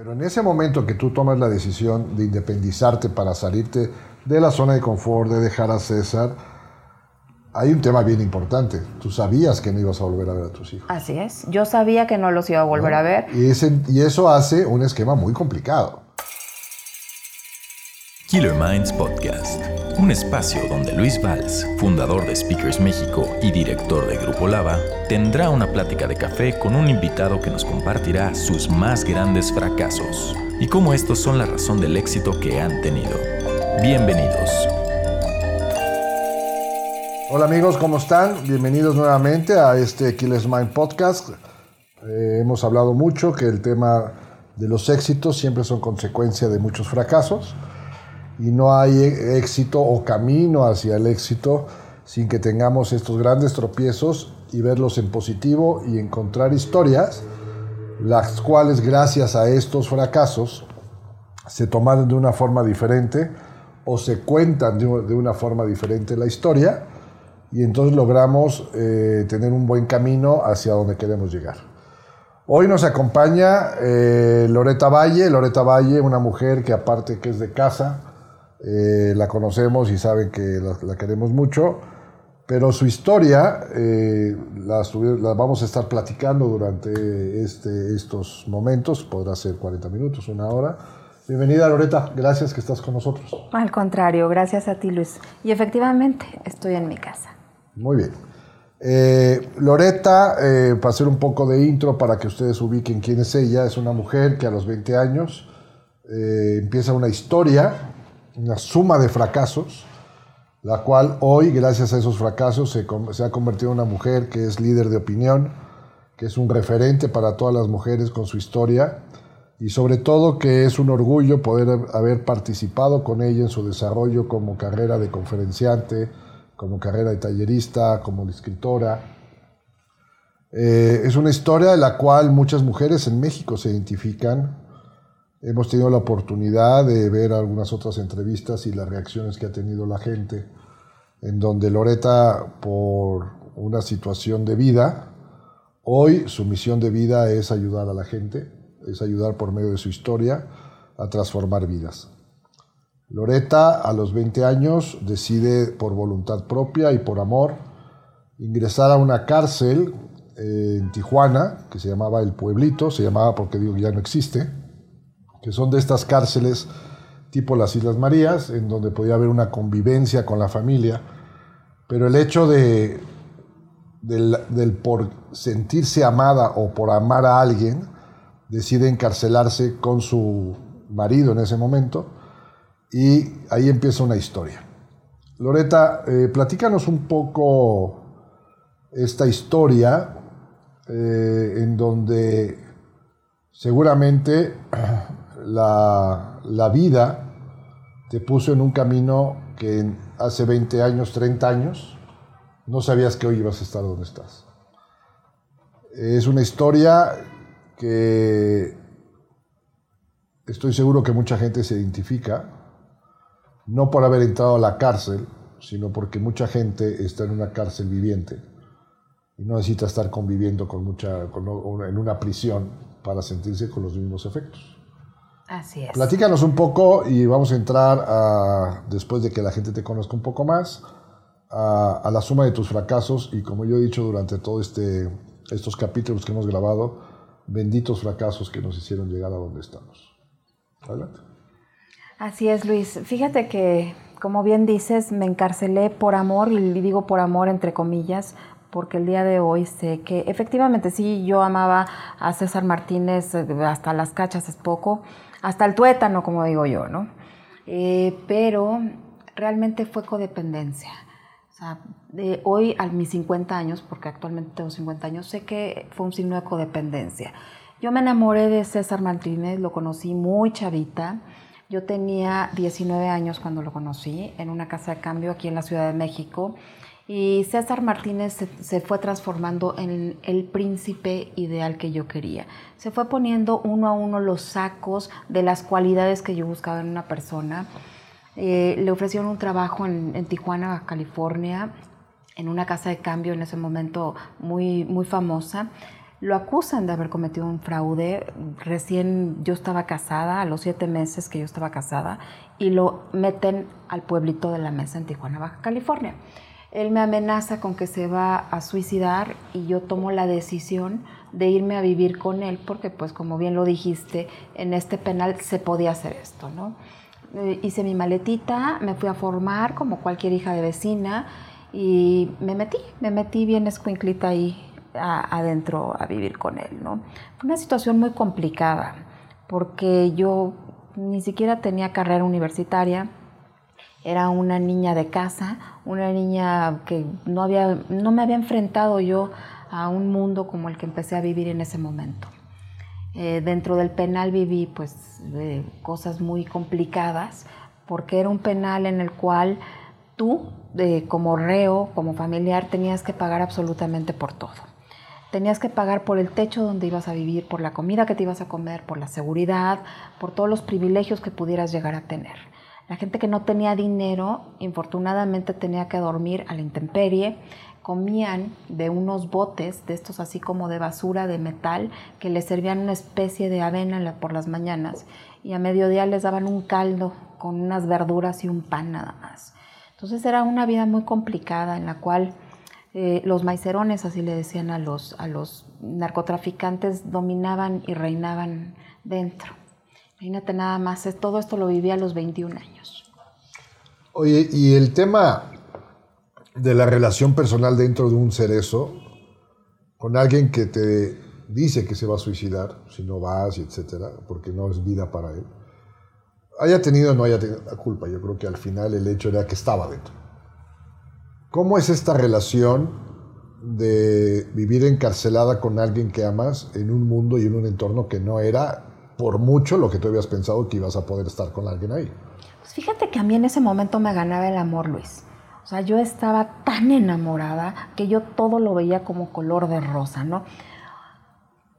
Pero en ese momento que tú tomas la decisión de independizarte para salirte de la zona de confort, de dejar a César, hay un tema bien importante. Tú sabías que no ibas a volver a ver a tus hijos. Así es. Yo sabía que no los iba a volver a ver. Y, y eso hace un esquema muy complicado. Killer Minds Podcast, un espacio donde Luis Valls, fundador de Speakers México y director de Grupo Lava, tendrá una plática de café con un invitado que nos compartirá sus más grandes fracasos y cómo estos son la razón del éxito que han tenido. Bienvenidos. Hola amigos, ¿cómo están? Bienvenidos nuevamente a este Killers Mind Podcast. Eh, hemos hablado mucho que el tema de los éxitos siempre son consecuencia de muchos fracasos y no hay éxito o camino hacia el éxito sin que tengamos estos grandes tropiezos y verlos en positivo y encontrar historias, las cuales gracias a estos fracasos se toman de una forma diferente o se cuentan de una forma diferente la historia y entonces logramos eh, tener un buen camino hacia donde queremos llegar. Hoy nos acompaña eh, Loreta Valle, Loreta Valle, una mujer que aparte que es de casa, eh, la conocemos y saben que la, queremos mucho, pero su historia eh, la, vamos a estar platicando durante este, estos momentos, podrá ser 40 minutos, una hora. Bienvenida Loreta, gracias que estás con nosotros. Al contrario, gracias a ti Luis. Y efectivamente, estoy en mi casa. Muy bien. Eh, Loreta, para hacer un poco de intro para que ustedes ubiquen quién es ella, es una mujer que a los 20 años empieza una historia una suma de fracasos, la cual hoy, gracias a esos fracasos, se, ha convertido en una mujer que es líder de opinión, que es un referente para todas las mujeres con su historia y sobre todo que es un orgullo poder haber participado con ella en su desarrollo como carrera de conferenciante, como carrera de tallerista, como escritora. Eh, es una historia de la cual muchas mujeres en México se identifican Hemos tenido la oportunidad de ver algunas otras entrevistas y las reacciones que ha tenido la gente, en donde Loreta, por una situación de vida, hoy su misión de vida es ayudar a la gente, es ayudar por medio de su historia a transformar vidas. Loreta a los 20 años decide por voluntad propia y por amor ingresar a una cárcel eh, en Tijuana, que se llamaba El Pueblito, se llamaba porque digo que ya no existe, que son de estas cárceles tipo las Islas Marías, en donde podía haber una convivencia con la familia, pero el hecho de, del, por sentirse amada o por amar a alguien, decide encarcelarse con su marido en ese momento, y ahí empieza una historia. Loreta, eh, platícanos un poco esta historia eh, en donde seguramente la, vida te puso en un camino que hace 20 años, 30 años, no sabías que hoy ibas a estar donde estás. Es una historia que estoy seguro que mucha gente se identifica, no por haber entrado a la cárcel, sino porque mucha gente está en una cárcel viviente y no necesita estar conviviendo con mucha, en una prisión para sentirse con los mismos efectos. Así es. Platícanos un poco y vamos a entrar a, después de que la gente te conozca un poco más, a, la suma de tus fracasos y como yo he dicho durante todos este, estos capítulos que hemos grabado, benditos fracasos que nos hicieron llegar a donde estamos. Adelante. Así es, Luis. Fíjate que, como bien dices, me encarcelé por amor, y digo por amor entre comillas, porque el día de hoy sé que efectivamente sí, yo amaba a César Martínez, eh, hasta las cachas es poco, hasta el tuétano, como digo yo, ¿no? Eh, pero realmente fue codependencia. O sea, de hoy a mis 50 años, porque actualmente tengo 50 años, sé que fue un signo de codependencia. Yo me enamoré de César Martínez, lo conocí muy chavita. Yo tenía 19 años cuando lo conocí en una casa de cambio aquí en la Ciudad de México. Y César Martínez se, fue transformando en el príncipe ideal que yo quería. Se fue poniendo uno a uno los sacos de las cualidades que yo buscaba en una persona. Eh, le ofrecieron un trabajo en, Tijuana, California, en una casa de cambio en ese momento muy, muy famosa. lo acusan de haber cometido un fraude. Recién yo estaba casada, a los siete meses que yo estaba casada, y lo meten al pueblito de la mesa en Tijuana, Baja California. Él me amenaza con que se va a suicidar y yo tomo la decisión de irme a vivir con él porque, pues, como bien lo dijiste, en este penal se podía hacer esto, ¿no? Eh, hice mi maletita, me fui a formar como cualquier hija de vecina y me metí, me metí bien escuinclita ahí adentro a vivir con él, ¿no? Fue una situación muy complicada porque yo ni siquiera tenía carrera universitaria, era una niña de casa, una niña que no, había, no me había enfrentado yo a un mundo como el que empecé a vivir en ese momento. Eh, dentro del penal viví pues eh, cosas muy complicadas porque era un penal en el cual tú como reo, como familiar, tenías que pagar absolutamente por todo. Tenías que pagar por el techo donde ibas a vivir, por la comida que te ibas a comer, por la seguridad, por todos los privilegios que pudieras llegar a tener. La gente que no tenía dinero, infortunadamente tenía que dormir a la intemperie, comían de unos botes, de estos así como de basura de metal, que les servían una especie de avena por las mañanas y a mediodía les daban un caldo con unas verduras y un pan nada más. Entonces era una vida muy complicada en la cual eh, los maicerones, así le decían a los, a los narcotraficantes, dominaban y reinaban dentro. Imagínate nada más, todo esto lo vivía a los 21 años. Oye, y el tema de la relación personal dentro de un cerezo con alguien que te dice que se va a suicidar si no vas, etcétera, porque no es vida para él haya tenido o no haya tenido la culpa, yo creo que al final el hecho era que estaba dentro. ¿Cómo es esta relación de vivir encarcelada con alguien que amas en un mundo y en un entorno que no era por mucho lo que tú habías pensado que ibas a poder estar con alguien ahí? Pues fíjate que a mí en ese momento me ganaba el amor, Luis. O sea, yo estaba tan enamorada que yo todo lo veía como color de rosa, ¿no?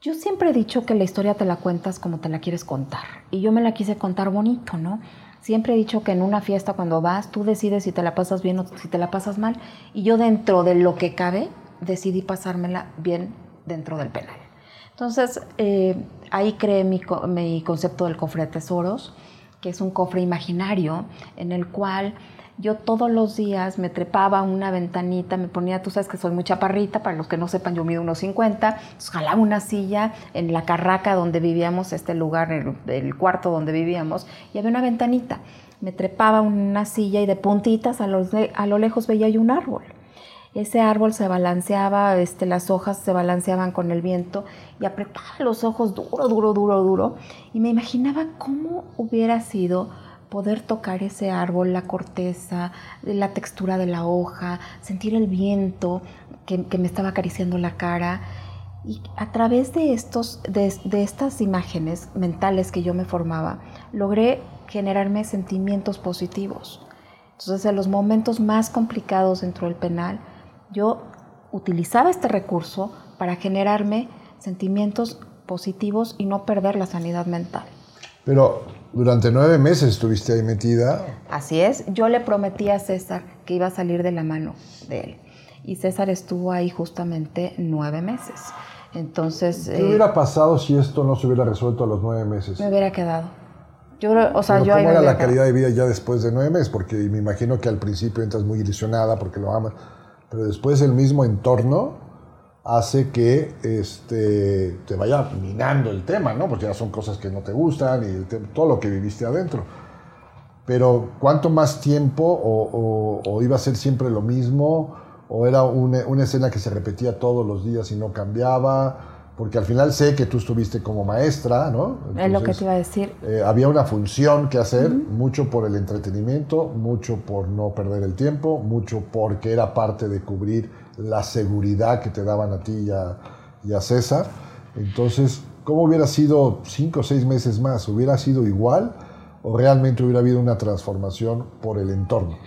Yo siempre he dicho que la historia te la cuentas como te la quieres contar. Y yo me la quise contar bonito, ¿no? Siempre he dicho que en una fiesta cuando vas, tú decides si te la pasas bien o si te la pasas mal. Y yo dentro de lo que cabe, decidí pasármela bien dentro del penal. Entonces, eh, ahí creé mi, concepto del cofre de tesoros, que es un cofre imaginario en el cual yo todos los días me trepaba a una ventanita, me ponía, tú sabes que soy muy chaparrita, para los que no sepan, yo mido unos 50, jalaba una silla en la carraca donde vivíamos, este lugar, el, cuarto donde vivíamos, y había una ventanita. Me trepaba una silla y de puntitas a lo, a lo lejos veía yo un árbol. Ese árbol se balanceaba, este, las hojas se balanceaban con el viento y apretaba los ojos duro, duro, duro, duro. Y me imaginaba cómo hubiera sido poder tocar ese árbol, la corteza, la textura de la hoja, sentir el viento que, me estaba acariciando la cara. Y a través de, estos, de, de estas imágenes mentales que yo me formaba, logré generarme sentimientos positivos. Entonces, en los momentos más complicados dentro del penal, yo utilizaba este recurso para generarme sentimientos positivos y no perder la sanidad mental. Pero durante nueve meses estuviste ahí metida. Así es. Yo le prometí a César que iba a salir de la mano de él. Y César estuvo ahí justamente nueve meses. Entonces... ¿Qué hubiera pasado si esto no se hubiera resuelto a los nueve meses? Me hubiera quedado. Yo, o sea, yo ¿Cómo era la calidad de vida ya después de nueve meses? Porque me imagino que al principio entras muy ilusionada porque lo amas, pero después el mismo entorno hace que este, te vaya minando el tema, ¿no? Porque ya son cosas que no te gustan y todo lo que viviste adentro. Pero ¿cuánto más tiempo o, iba a ser siempre lo mismo? ¿O era una, una, escena que se repetía todos los días y no cambiaba? Porque al final sé que tú estuviste como maestra, ¿no? es lo que te iba a decir. Eh, había una función que hacer, mucho por el entretenimiento, mucho por no perder el tiempo, mucho porque era parte de cubrir la seguridad que te daban a ti y a, César. Entonces, ¿cómo hubiera sido cinco o seis meses más? ¿Hubiera sido igual o realmente hubiera habido una transformación por el entorno?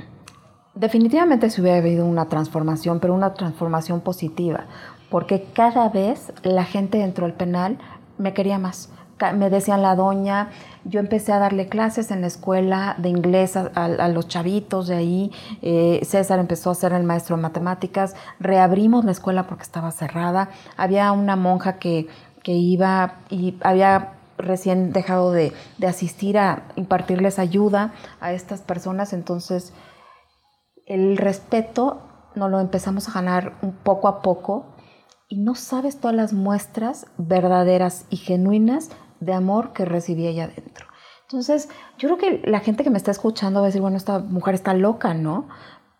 Definitivamente se hubiera habido una transformación, pero una transformación positiva, porque cada vez la gente dentro del penal me quería más. me decían la doña, yo empecé a darle clases en la escuela de inglés a, los chavitos de ahí, eh, César empezó a ser el maestro de matemáticas, reabrimos la escuela porque estaba cerrada, había una monja que, que iba y había recién dejado de, de, asistir a impartirles ayuda a estas personas, entonces el respeto nos lo empezamos a ganar poco a poco y no sabes todas las muestras verdaderas y genuinas de amor que recibí allá adentro. Entonces, yo creo que la gente que me está escuchando va a decir, bueno, esta mujer está loca, ¿no?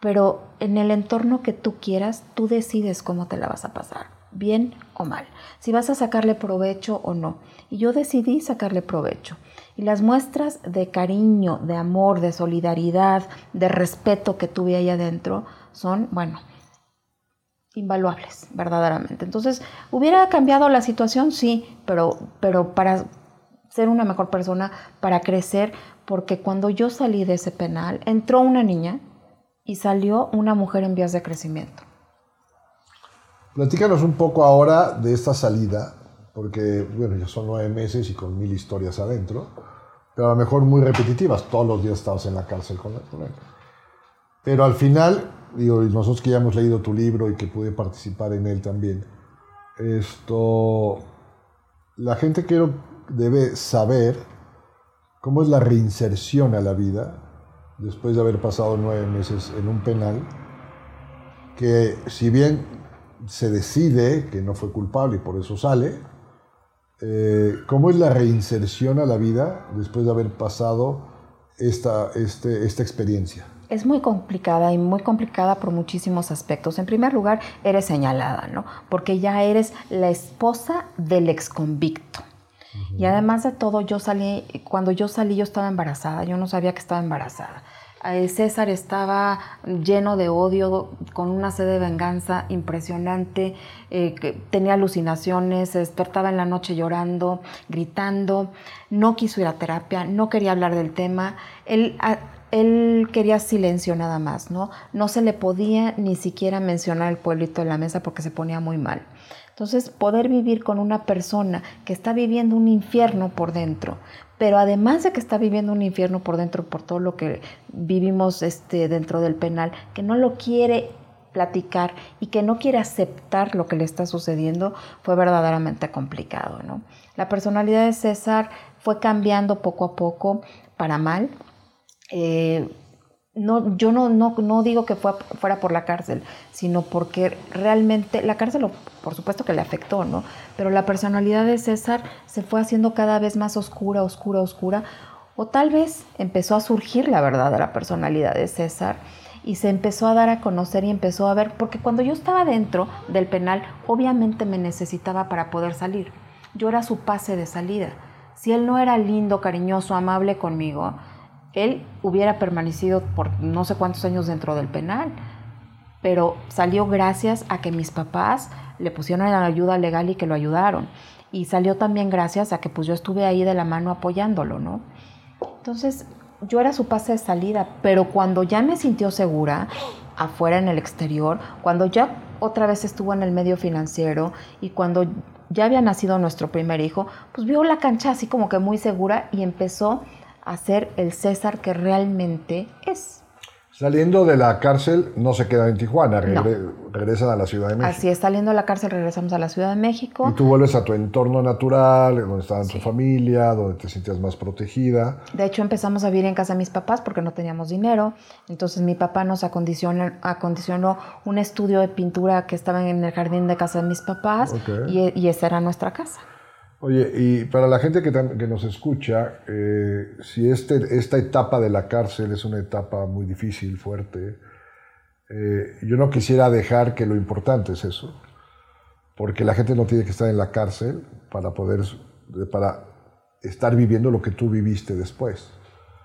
Pero en el entorno que tú quieras, tú decides cómo te la vas a pasar, bien o mal, si vas a sacarle provecho o no. Y yo decidí sacarle provecho. Y las muestras de cariño, de amor, de solidaridad, de respeto que tuve ahí adentro son, bueno, invaluables, verdaderamente. Entonces, ¿hubiera cambiado la situación? Sí, pero, pero para ser una mejor persona, para crecer, porque cuando yo salí de ese penal, entró una niña y salió una mujer en vías de crecimiento. Platícanos un poco ahora de esta salida, porque, bueno, ya son nueve meses y con mil historias adentro, pero a lo mejor muy repetitivas. Todos los días estabas en la cárcel con él. Pero al final, digo, y nosotros que ya hemos leído tu libro y que pude participar en él también, esto, la gente quiero, debe saber cómo es la reinserción a la vida después de haber pasado nueve meses en un penal, que si bien se decide que no fue culpable y por eso sale, eh, ¿cómo es la reinserción a la vida después de haber pasado esta, este, esta experiencia? Es muy complicada y muy complicada por muchísimos aspectos. En primer lugar, eres señalada, ¿no? Porque ya eres la esposa del ex convicto. Y además de todo, yo salí, cuando yo salí yo estaba embarazada, yo no sabía que estaba embarazada. Eh, César estaba lleno de odio, con una sed de venganza impresionante, eh, tenía alucinaciones, se despertaba en la noche llorando, gritando, no quiso ir a terapia, no quería hablar del tema. Él él quería silencio nada más, ¿no? No se le podía ni siquiera mencionar el pueblito en la mesa porque se ponía muy mal. Entonces, poder vivir con una persona que está viviendo un infierno por dentro, pero además de que está viviendo un infierno por dentro por todo lo que vivimos este, dentro del penal, que no lo quiere platicar y que no quiere aceptar lo que le está sucediendo, fue verdaderamente complicado, ¿no? La personalidad de César fue cambiando poco a poco para mal, eh, no, yo no, no, no digo que fue, fuera por la cárcel, sino porque realmente la cárcel, por supuesto que le afectó, ¿no? Pero la personalidad de César se fue haciendo cada vez más oscura, oscura, oscura, o tal vez empezó a surgir la verdadera personalidad de César y se empezó a dar a conocer y empezó a ver, porque cuando yo estaba dentro del penal, obviamente me necesitaba para poder salir. Yo era su pase de salida. Si él no era lindo, cariñoso, amable conmigo, él hubiera permanecido por no sé cuántos años dentro del penal, pero salió gracias a que mis papás le pusieron la ayuda legal y que lo ayudaron. Y salió también gracias a que pues yo estuve ahí de la mano apoyándolo, ¿no? Entonces, yo era su pase de salida, pero cuando ya me sintió segura, afuera en el exterior, cuando ya otra vez estuvo en el medio financiero y cuando ya había nacido nuestro primer hijo, pues vio la cancha así como que muy segura y empezó a ser el César que realmente es. Saliendo de la cárcel no se queda en Tijuana, regresan a la Ciudad de México. Así es, saliendo de la cárcel regresamos a la Ciudad de México. Y tú vuelves a tu entorno natural, donde estaba tu familia, donde te sentías más protegida. De hecho empezamos a vivir en casa de mis papás porque no teníamos dinero. Entonces mi papá nos acondicionó, acondicionó un estudio de pintura que estaba en el jardín de casa de mis papás y, y esa era nuestra casa. Oye, y para la gente que, nos escucha, eh, si este, esta etapa de la cárcel es una etapa muy difícil, fuerte, eh, yo no quisiera dejar que lo importante es eso, porque la gente no tiene que estar en la cárcel para poder, para estar viviendo lo que tú viviste después.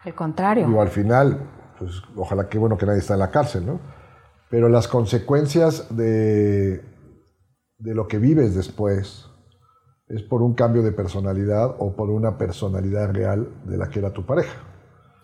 Al contrario. Y al final, pues ojalá que bueno que nadie está en la cárcel, ¿no? Pero las consecuencias de, de lo que vives después, es por un cambio de personalidad o por una personalidad real de la que era tu pareja.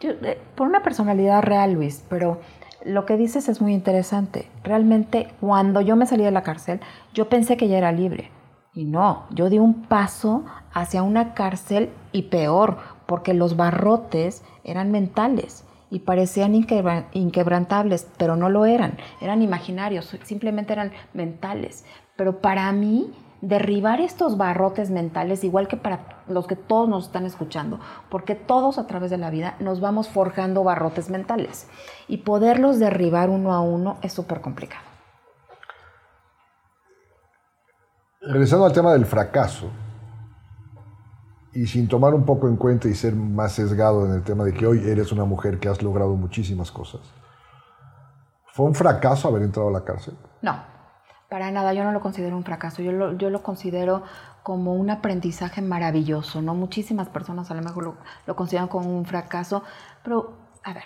Eh, por una personalidad real, Luis, pero lo que dices es muy interesante. Realmente, cuando yo me salí de la cárcel, yo pensé que ya era libre. Y no, yo di un paso hacia una cárcel y peor, porque los barrotes eran mentales y parecían inquebrantables, pero no lo eran, eran imaginarios, simplemente eran mentales. Pero para mí, derribar estos barrotes mentales, igual que para los que todos nos están escuchando, porque todos a través de la vida nos vamos forjando barrotes mentales y poderlos derribar uno a uno es súper complicado. Regresando al tema del fracaso, y sin tomar un poco en cuenta y ser más sesgado en el tema de que hoy eres una mujer que has logrado muchísimas cosas, ¿fue un fracaso haber entrado a la cárcel? No, para nada, yo no lo considero un fracaso, yo lo, yo lo considero como un aprendizaje maravilloso, ¿no? Muchísimas personas a lo mejor lo, lo consideran como un fracaso, pero a ver,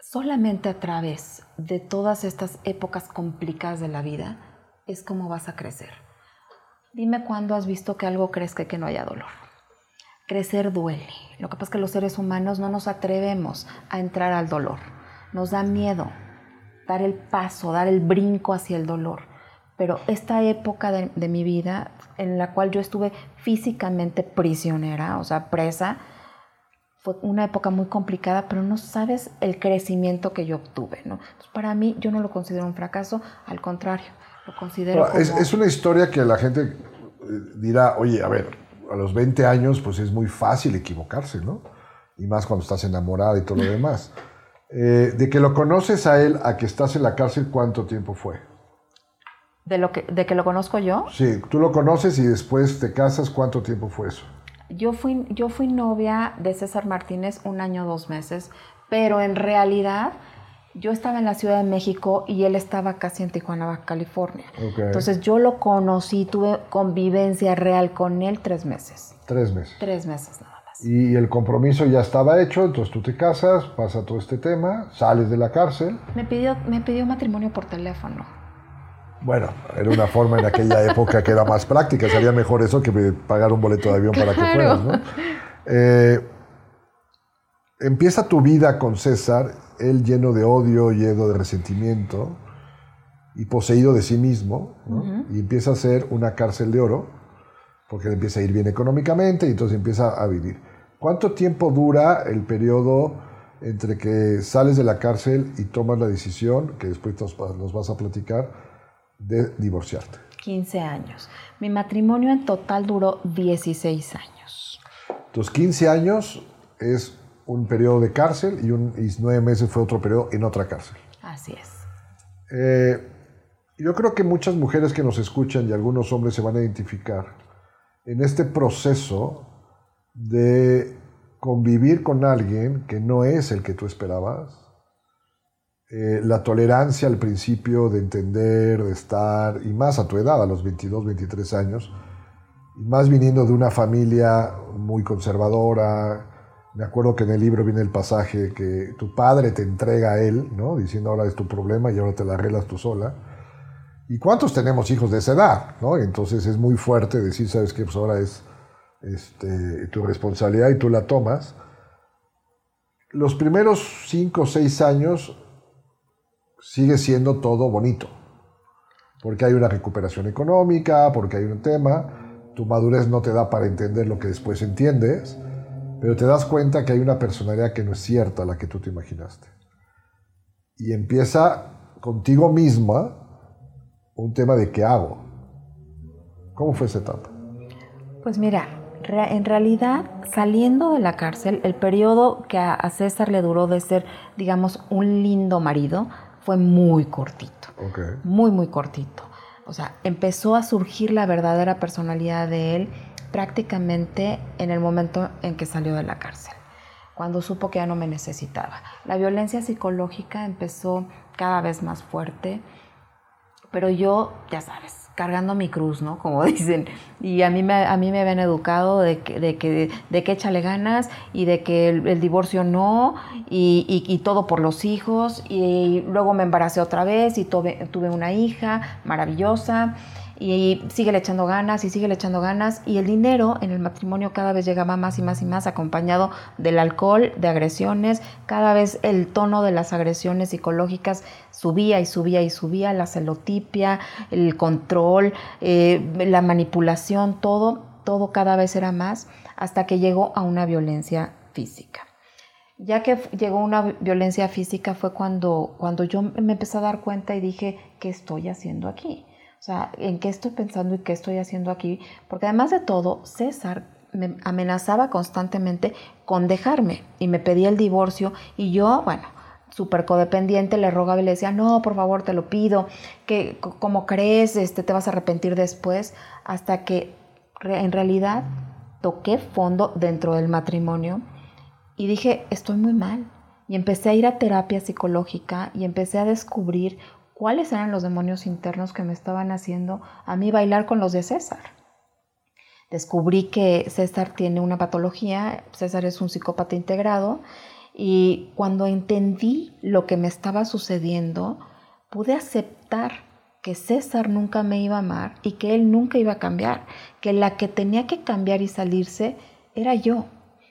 solamente a través de todas estas épocas complicadas de la vida es como vas a crecer. Dime cuándo has visto que algo crezca y que no haya dolor. Crecer duele. Lo que pasa es que los seres humanos no nos atrevemos a entrar al dolor. Nos da miedo dar el paso, dar el brinco hacia el dolor. Pero esta época de, mi vida en la cual yo estuve físicamente prisionera, o sea, presa, fue una época muy complicada, pero no sabes el crecimiento que yo obtuve. ¿no? para mí yo no lo considero un fracaso, al contrario, lo considero... es, es una historia que la gente eh, dirá, oye, a ver, a los 20 años, pues es muy fácil equivocarse, ¿no? Y más cuando estás enamorada y todo lo demás. Eh, de que lo conoces a él a que estás en la cárcel, ¿cuánto tiempo fue? ¿De, lo que, ¿De que lo conozco yo? Sí, tú lo conoces y después te casas, ¿cuánto tiempo fue eso? Yo fui, yo fui novia de César Martínez un año, dos meses, pero en realidad yo estaba en la Ciudad de México y él estaba casi en Tijuana, California. Entonces yo lo conocí, tuve convivencia real con él tres meses. Tres meses. Tres meses nada más. Y el compromiso ya estaba hecho, entonces tú te casas, pasa todo este tema, sales de la cárcel. Me pidió, me pidió matrimonio por teléfono. Bueno, era una forma en aquella época que era más práctica, sería mejor eso que pagar un boleto de avión para que fueras, ¿no? Eh, empieza tu vida con César él lleno de odio, lleno de resentimiento y poseído de sí mismo, y empieza a ser una cárcel de oro, porque le empieza a ir bien económicamente y entonces empieza a vivir. ¿Cuánto tiempo dura el periodo entre que sales de la cárcel y tomas la decisión, que después nos, vas a platicar, de divorciarte? 15 años. Mi matrimonio en total duró 16 años. Tus 15 años es un periodo de cárcel y, un, nueve meses fue otro periodo en otra cárcel. Así es. Eh, yo creo que muchas mujeres que nos escuchan y algunos hombres se van a identificar en este proceso de convivir con alguien que no es el que tú esperabas. Eh, la tolerancia al principio de entender, de estar, y más a tu edad, a los 22, 23 años, y más viniendo de una familia muy conservadora, me acuerdo que en el libro viene el pasaje que tu padre te entrega a él, ¿no? Diciendo ahora es tu problema y ahora te la arreglas tú sola. ¿Y cuántos tenemos hijos de esa edad? ¿no? Entonces es muy fuerte decir, ¿sabes qué? Pues ahora es este, tu responsabilidad y tú la tomas. Los primeros cinco o seis años sigue siendo todo bonito, porque hay una recuperación económica, porque hay un tema, tu madurez no te da para entender lo que después entiendes pero te das cuenta que hay una personalidad que no es cierta la que tú te imaginaste. Y empieza contigo misma un tema de qué hago. ¿Cómo fue esa etapa? Pues mira, en realidad, saliendo de la cárcel, el periodo que a César le duró de ser, digamos, un lindo marido, fue muy cortito. Muy, muy cortito. O sea, empezó a surgir la verdadera personalidad de él prácticamente en el momento en que salió de la cárcel, cuando supo que ya no me necesitaba. La violencia psicológica empezó cada vez más fuerte, pero yo, ya sabes, cargando mi cruz, ¿no? Como dicen. Y a mí me, a mí me habían educado de que, de que, de que échale ganas y de que el, divorcio no, y, y, todo por los hijos. Y luego me embaracé otra vez y tuve, tuve una hija maravillosa. Y sigue echando ganas y sigue echando ganas y el dinero en el matrimonio cada vez llegaba más y más y más acompañado del alcohol, de agresiones, cada vez el tono de las agresiones psicológicas subía y subía y subía, la celotipia, el control, eh, la manipulación, todo, todo cada vez era más hasta que llegó a una violencia física. Ya que llegó una violencia física fue cuando, cuando yo me empecé a dar cuenta y dije, ¿qué estoy haciendo aquí? O sea, ¿en qué estoy pensando y qué estoy haciendo aquí? Porque además de todo, César me amenazaba constantemente con dejarme y me pedía el divorcio y yo, bueno, súper codependiente, le rogaba y le decía, no, por favor, te lo pido, que como crees, este, te vas a arrepentir después, hasta que en realidad toqué fondo dentro del matrimonio y dije, estoy muy mal. Y empecé a ir a terapia psicológica y empecé a descubrir cuáles eran los demonios internos que me estaban haciendo a mí bailar con los de César. Descubrí que César tiene una patología, César es un psicópata integrado y cuando entendí lo que me estaba sucediendo, pude aceptar que César nunca me iba a amar y que él nunca iba a cambiar, que la que tenía que cambiar y salirse era yo.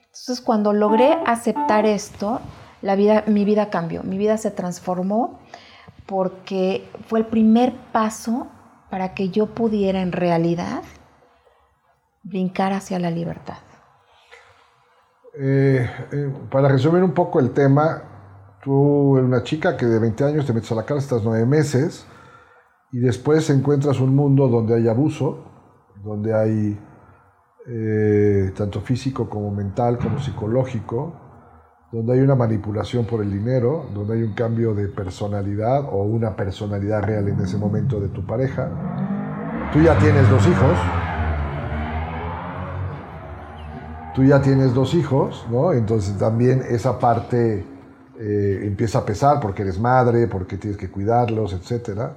Entonces, cuando logré aceptar esto, mi vida cambió, mi vida se transformó porque fue el primer paso para que yo pudiera en realidad brincar hacia la libertad. Eh, eh, para resumir un poco el tema, tú eres una chica que de 20 años te metes a la cárcel, estás nueve meses, y después encuentras un mundo donde hay abuso, donde hay eh, tanto físico como mental como psicológico, donde hay una manipulación por el dinero, donde hay un cambio de personalidad o una personalidad real en ese momento de tu pareja. Tú ya tienes dos hijos. Tú ya tienes dos hijos, ¿no? Entonces también esa parte eh, empieza a pesar porque eres madre, porque tienes que cuidarlos, etcétera.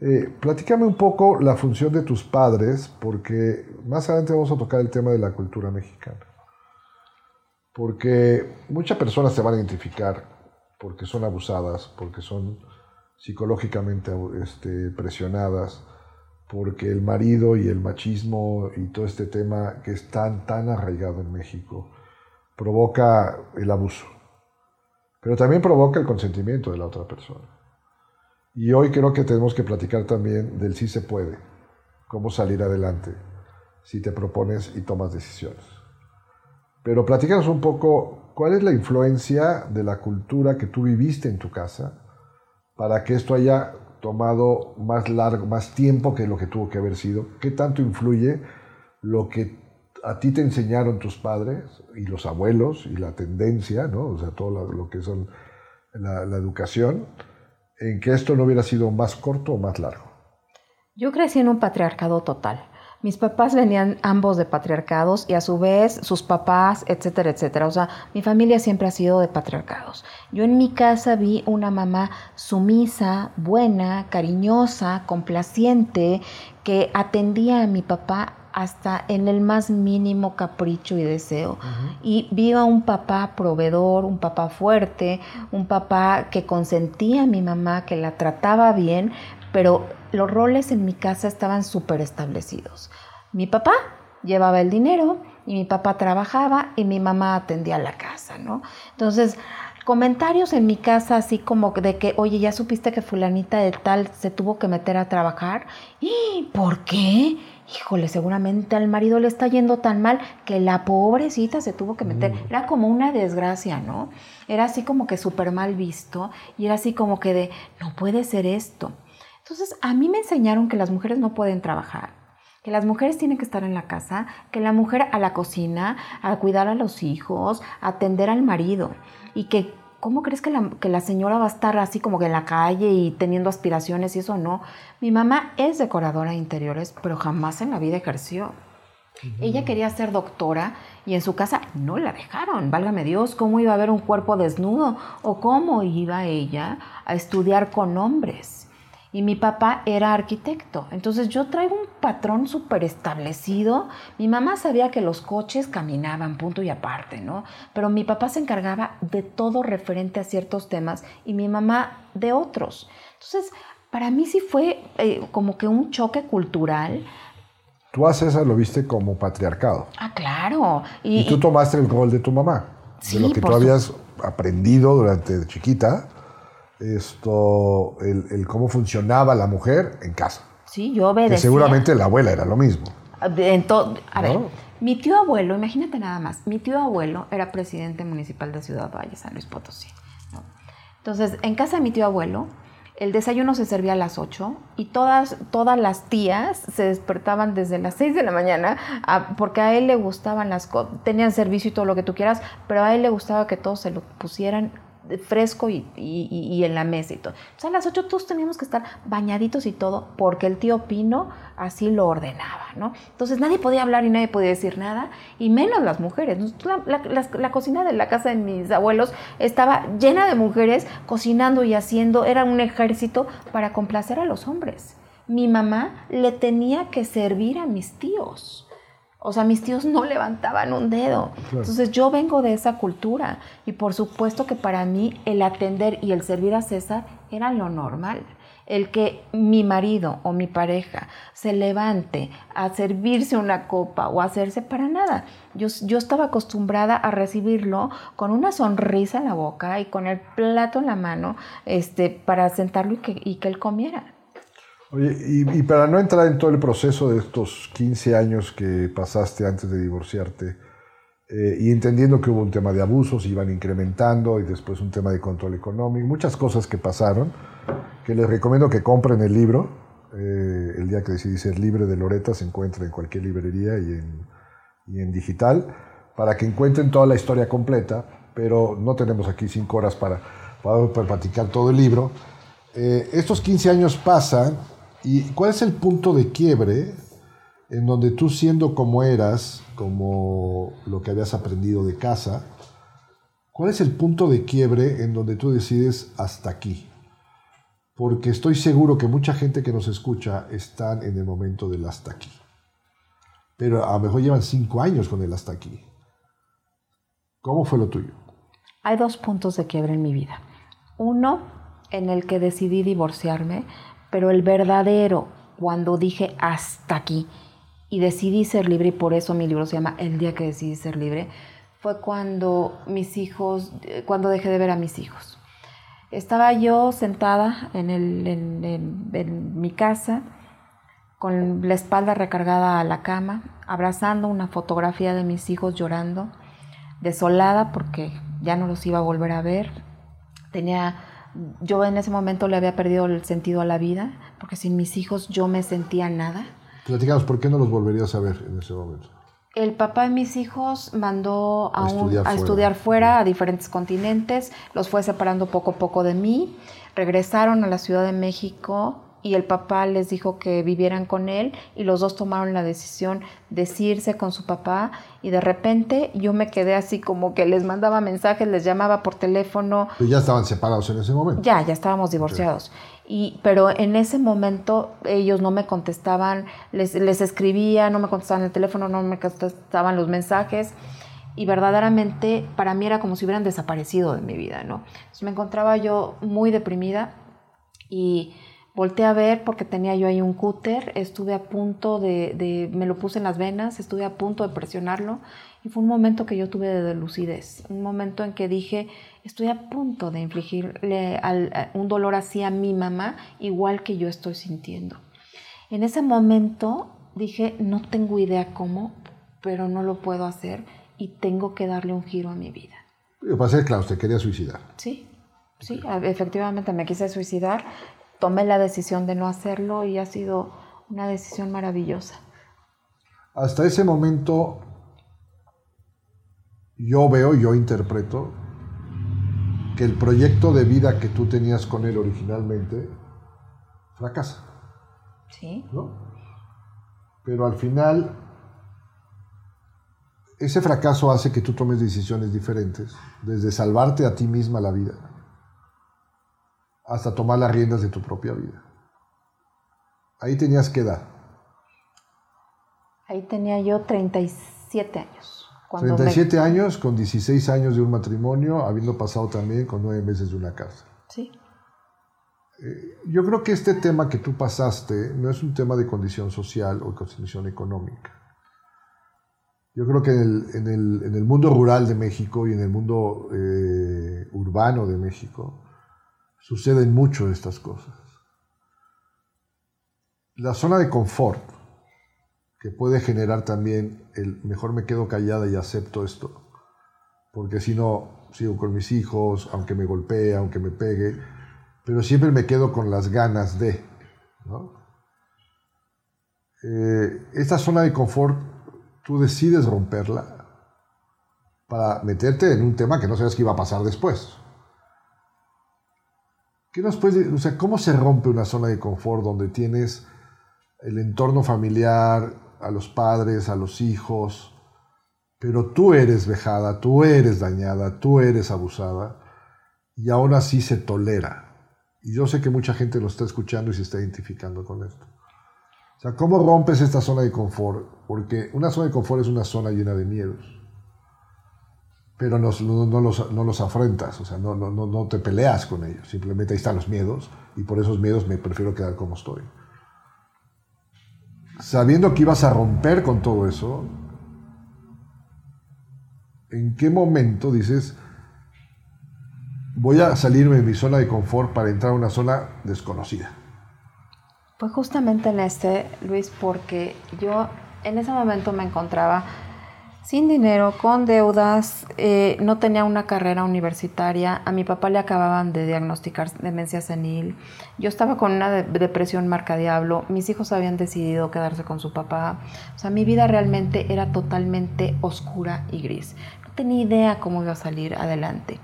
Eh, platícame un poco la función de tus padres, porque más adelante vamos a tocar el tema de la cultura mexicana. Porque muchas personas se van a identificar porque son abusadas, porque son psicológicamente este, presionadas, porque el marido y el machismo y todo este tema que es tan, tan arraigado en México provoca el abuso, pero también provoca el consentimiento de la otra persona. Y hoy creo que tenemos que platicar también del sí se puede, cómo salir adelante si te propones y tomas decisiones. Pero platícanos un poco cuál es la influencia de la cultura que tú viviste en tu casa para que esto haya tomado más largo, más tiempo que lo que tuvo que haber sido. ¿Qué tanto influye lo que a ti te enseñaron tus padres y los abuelos y la tendencia, ¿no? O sea, todo lo, que son la, la educación en que esto no hubiera sido más corto o más largo? Yo crecí en un patriarcado total. Mis papás venían ambos de patriarcados y a su vez sus papás, etcétera, etcétera. O sea, mi familia siempre ha sido de patriarcados. Yo en mi casa vi una mamá sumisa, buena, cariñosa, complaciente, que atendía a mi papá hasta en el más mínimo capricho y deseo. Y vi a un papá proveedor, un papá fuerte, un papá que consentía a mi mamá, que la trataba bien, pero los roles en mi casa estaban súper establecidos. Mi papá llevaba el dinero y mi papá trabajaba y mi mamá atendía la casa, ¿no? Entonces, comentarios en mi casa así como de que, oye, ya supiste que fulanita de tal se tuvo que meter a trabajar. ¿Y por qué? híjole, seguramente al marido le está yendo tan mal que la pobrecita se tuvo que meter. Mm. Era como una desgracia, ¿no? Era así como que súper mal visto y era así como que de, no puede ser esto. Entonces, a mí me enseñaron que las mujeres no pueden trabajar, que las mujeres tienen que estar en la casa, que la mujer a la cocina, a cuidar a los hijos, a atender al marido y que ¿cómo crees que la, señora va a estar así como que en la calle y teniendo aspiraciones y eso no? Mi mamá es decoradora de interiores, pero jamás en la vida ejerció. Ella quería ser doctora y en su casa no la dejaron. Válgame Dios, ¿cómo iba a haber un cuerpo desnudo? ¿O cómo iba ella a estudiar con hombres? Y mi papá era arquitecto. Entonces yo traigo un patrón súper establecido. Mi mamá sabía que los coches caminaban, punto y aparte, ¿no? Pero mi papá se encargaba de todo referente a ciertos temas y mi mamá de otros. Entonces, Para mí sí fue eh, como que un choque cultural. Tú a César lo viste como patriarcado. Ah, claro. Y, tú tomaste el rol de tu mamá, de lo que tú habías aprendido durante chiquita, esto, el, cómo funcionaba la mujer en casa. Sí, yo obedecía. Que seguramente la abuela era lo mismo. a ver, mi tío abuelo, imagínate nada más, mi tío abuelo era presidente municipal de Ciudad Valle, San Luis Potosí. Entonces, en casa de mi tío abuelo, el desayuno se servía a las 8 y todas, todas las tías se despertaban desde las 6 de la mañana porque a él le gustaban las cosas, tenían servicio y todo lo que tú quieras, pero a él le gustaba que todos se lo pusieran fresco y, en la mesa y todo. sea, a las 8 todos teníamos que estar bañaditos y todo porque el tío Pino así lo ordenaba, ¿no? Entonces nadie podía hablar y nadie podía decir nada, y menos las mujeres. La, cocina de la casa de mis abuelos estaba llena de mujeres cocinando y haciendo, era un ejército para complacer a los hombres. Mi mamá le tenía que servir a mis tíos. O sea, mis tíos no levantaban un dedo. Entonces yo vengo de esa cultura y por supuesto que para mí el atender y el servir a César era lo normal. El que mi marido o mi pareja se levante a servirse una copa o a hacerse para nada. Yo, yo estaba acostumbrada a recibirlo con una sonrisa en la boca y con el plato en la mano este, para sentarlo y que, y que él comiera. Oye, y, para no entrar en todo el proceso de estos 15 años que pasaste antes de divorciarte, eh, y entendiendo que hubo un tema de abusos, iban incrementando, y después un tema de control económico, muchas cosas que pasaron, que les recomiendo que compren el libro, eh, el día que decidí ser libre de Loreta, se encuentra en cualquier librería y en, y en digital, para que encuentren toda la historia completa, pero no tenemos aquí cinco horas para, para, platicar todo el libro. Eh, estos 15 años pasan ¿Y cuál es el punto de quiebre en donde tú siendo como eras, como lo que habías aprendido de casa, cuál es el punto de quiebre en donde tú decides hasta aquí? Porque estoy seguro que mucha gente que nos escucha están en el momento del hasta aquí. Pero a lo mejor llevan cinco años con el hasta aquí. ¿Cómo fue lo tuyo? Hay dos puntos de quiebre en mi vida. Uno, en el que decidí divorciarme pero el verdadero, cuando dije hasta aquí y decidí ser libre, y por eso mi libro se llama El día que decidí ser libre, fue cuando mis hijos, cuando dejé de ver a mis hijos. Estaba yo sentada en, en mi casa, con la espalda recargada a la cama, abrazando una fotografía de mis hijos llorando, desolada porque ya no los iba a volver a ver. Tenía yo en ese momento le había perdido el sentido a la vida, porque sin mis hijos yo me sentía nada. Platicamos, ¿por qué no los volverías a ver en ese momento? El papá de mis hijos mandó a, a, estudiar, fuera. a diferentes continentes, los fue separando poco a poco de mí, regresaron a la Ciudad de México y el papá les dijo que vivieran con él y los dos tomaron la decisión de irse con su papá y de repente yo me quedé así como que les mandaba mensajes, les llamaba por teléfono. Pero ya estaban separados en ese momento. Ya, ya estábamos divorciados. Y, pero en ese momento ellos no me contestaban, les, les escribía, no me contestaban el teléfono, no me contestaban los mensajes y verdaderamente para mí era como si hubieran desaparecido de mi vida, ¿no? Entonces me encontraba yo muy deprimida y Volté a ver porque tenía yo ahí un cúter, estuve a punto de, me lo puse en las venas, estuve a punto de presionarlo y fue un momento que yo tuve de lucidez, un momento en que dije, estoy a punto de infligirle un dolor así a mi mamá, igual que yo estoy sintiendo. En ese momento dije, no tengo idea cómo, pero no lo puedo hacer y tengo que darle un giro a mi vida. Para ser claro, usted quería suicidar. Sí, sí, efectivamente me quise suicidar tomé la decisión de no hacerlo y ha sido una decisión maravillosa. Hasta ese momento yo veo, yo interpreto que el proyecto de vida que tú tenías con él originalmente fracasa. Sí. ¿no? Pero al final, ese fracaso hace que tú tomes decisiones diferentes, desde salvarte a ti misma la vida hasta tomar las riendas de tu propia vida. Ahí tenías qué edad? Ahí tenía yo 37 años. 37 años con 16 años de un matrimonio, habiendo pasado también con nueve meses de una casa. Sí. Eh, yo creo que este tema que tú pasaste no es un tema de condición social o condición económica. Yo creo que en el, mundo rural de México y en el mundo eh, urbano de México suceden mucho estas cosas. La zona de confort, que puede generar también el mejor me quedo callada y acepto esto, porque si no sigo con mis hijos, aunque me golpee, aunque me pegue, pero siempre me quedo con las ganas de. Eh, esta zona de confort, tú decides romperla para meterte en un tema que no sabes qué iba a pasar después. ¿Qué nos puede, o sea, ¿Cómo se rompe una zona de confort donde tienes el entorno familiar, a los padres, a los hijos, pero tú eres vejada, tú eres dañada, tú eres abusada, y aún así se tolera? Y yo sé que mucha gente lo está escuchando y se está identificando con esto. O sea, ¿cómo rompes esta zona de confort? Porque una zona de confort es una zona llena de miedos. Pero no, no, los, no los, afrentas, o sea, no, no, no te peleas con ellos. Simplemente ahí están los miedos y por esos miedos me prefiero quedar como estoy. Sabiendo que ibas a romper con todo eso, ¿en qué momento dices, voy a salirme de mi zona de confort para entrar a una zona desconocida. Pues justamente en este, Luis, porque yo en ese momento me encontraba sin dinero, con deudas, eh, no tenía una carrera universitaria, a mi papá le acababan de diagnosticar demencia senil, yo estaba con una depresión marca diablo, mis hijos habían decidido quedarse con su papá, o sea, mi vida realmente era totalmente oscura y gris, no tenía idea cómo iba a salir adelante.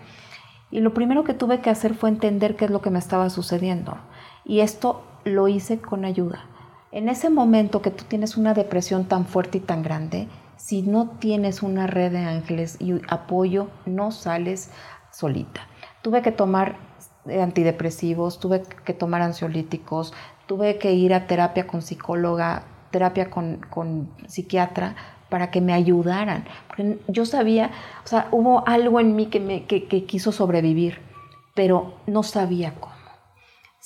Y lo primero que tuve que hacer fue entender qué es lo que me estaba sucediendo. Y esto lo hice con ayuda. En ese momento que tú tienes una depresión tan fuerte y tan grande, si no tienes una red de ángeles y apoyo, no sales solita. Tuve que tomar antidepresivos, tuve que tomar ansiolíticos, tuve que ir a terapia con psicóloga, terapia con, con psiquiatra para que me ayudaran. Porque yo sabía, o sea, hubo algo en mí que, me, que, quiso sobrevivir, pero no sabía cómo.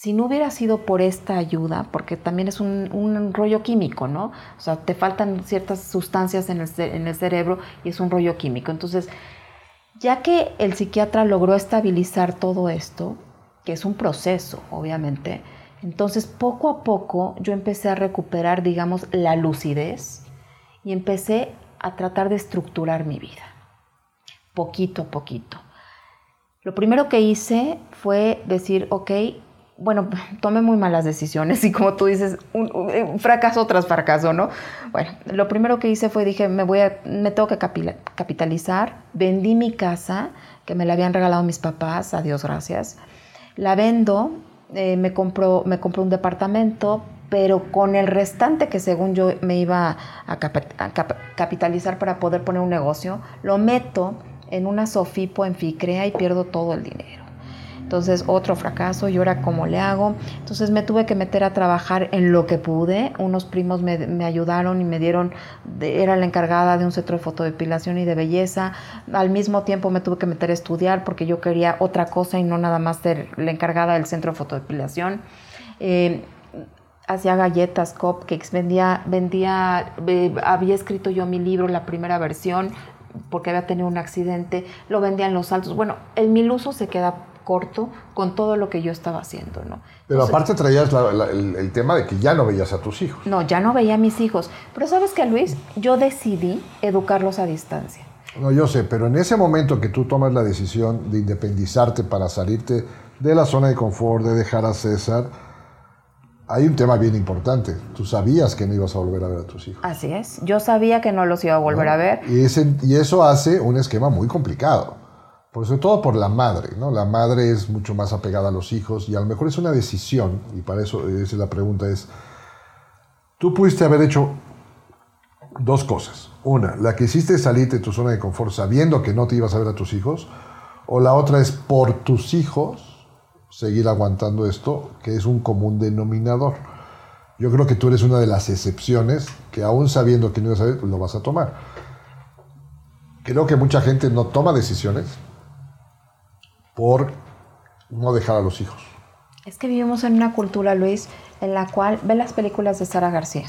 Si no hubiera sido por esta ayuda, porque también es un, rollo químico, ¿no? O sea, te faltan ciertas sustancias en el, en el cerebro y es un rollo químico. Entonces, ya que el psiquiatra logró estabilizar todo esto, que es un proceso, obviamente, entonces poco a poco yo empecé a recuperar, digamos, la lucidez, y empecé a tratar de estructurar mi vida, poquito a poquito. Lo primero que hice fue decir, ok, bueno, tomé muy malas decisiones y como tú dices, un, fracaso tras fracaso, ¿no? Bueno, lo primero que hice fue, dije, me, voy me tengo que capitalizar, vendí mi casa, que me la habían regalado mis papás, a Dios gracias, la vendo, eh, me, compró, me compró un departamento, pero con el restante que según yo me iba a, capitalizar para poder poner un negocio, lo meto en una Sofipo en Ficrea y pierdo todo el dinero. Entonces, otro fracaso, y ahora cómo le hago. Entonces me tuve que meter a trabajar en lo que pude. Unos primos me, ayudaron y me dieron, era la encargada de un centro de fotodepilación y de belleza. Al mismo tiempo me tuve que meter a estudiar porque yo quería otra cosa y no nada más ser la encargada del centro de fotodepilación. Eh, hacía galletas, cupcakes, vendía, vendía, eh, había escrito yo mi libro, la primera versión, porque había tenido un accidente, lo vendía en los altos. Bueno, el miluso se queda corto con todo lo que yo estaba haciendo, ¿no? Pero aparte traías el, tema de que ya no veías a tus hijos. No, ya no veía a mis hijos. Pero sabes que, Luis, yo decidí educarlos a distancia. No, yo sé, pero en ese momento que tú tomas la decisión de independizarte para salirte de la zona de confort, de dejar a César, hay un tema bien importante. Tú sabías que no ibas a volver a ver a tus hijos. Así es. Yo sabía que no los iba a volver a ver. Y, y eso hace un esquema muy complicado. Por sobre todo por la madre, ¿no? La madre es mucho más apegada a los hijos y a lo mejor es una decisión, y para eso es la pregunta, es, tú pudiste haber hecho dos cosas. Una, la que hiciste salirte de tu zona de confort sabiendo que no te ibas a ver a tus hijos, o la otra es por tus hijos seguir aguantando esto, que es un común denominador. Yo creo que tú eres una de las excepciones que aún sabiendo que no ibas a ver, lo vas a tomar. Creo que mucha gente no toma decisiones por no dejar a los hijos. Es que vivimos en una cultura, Luis, en la cual ve las películas de Sara García.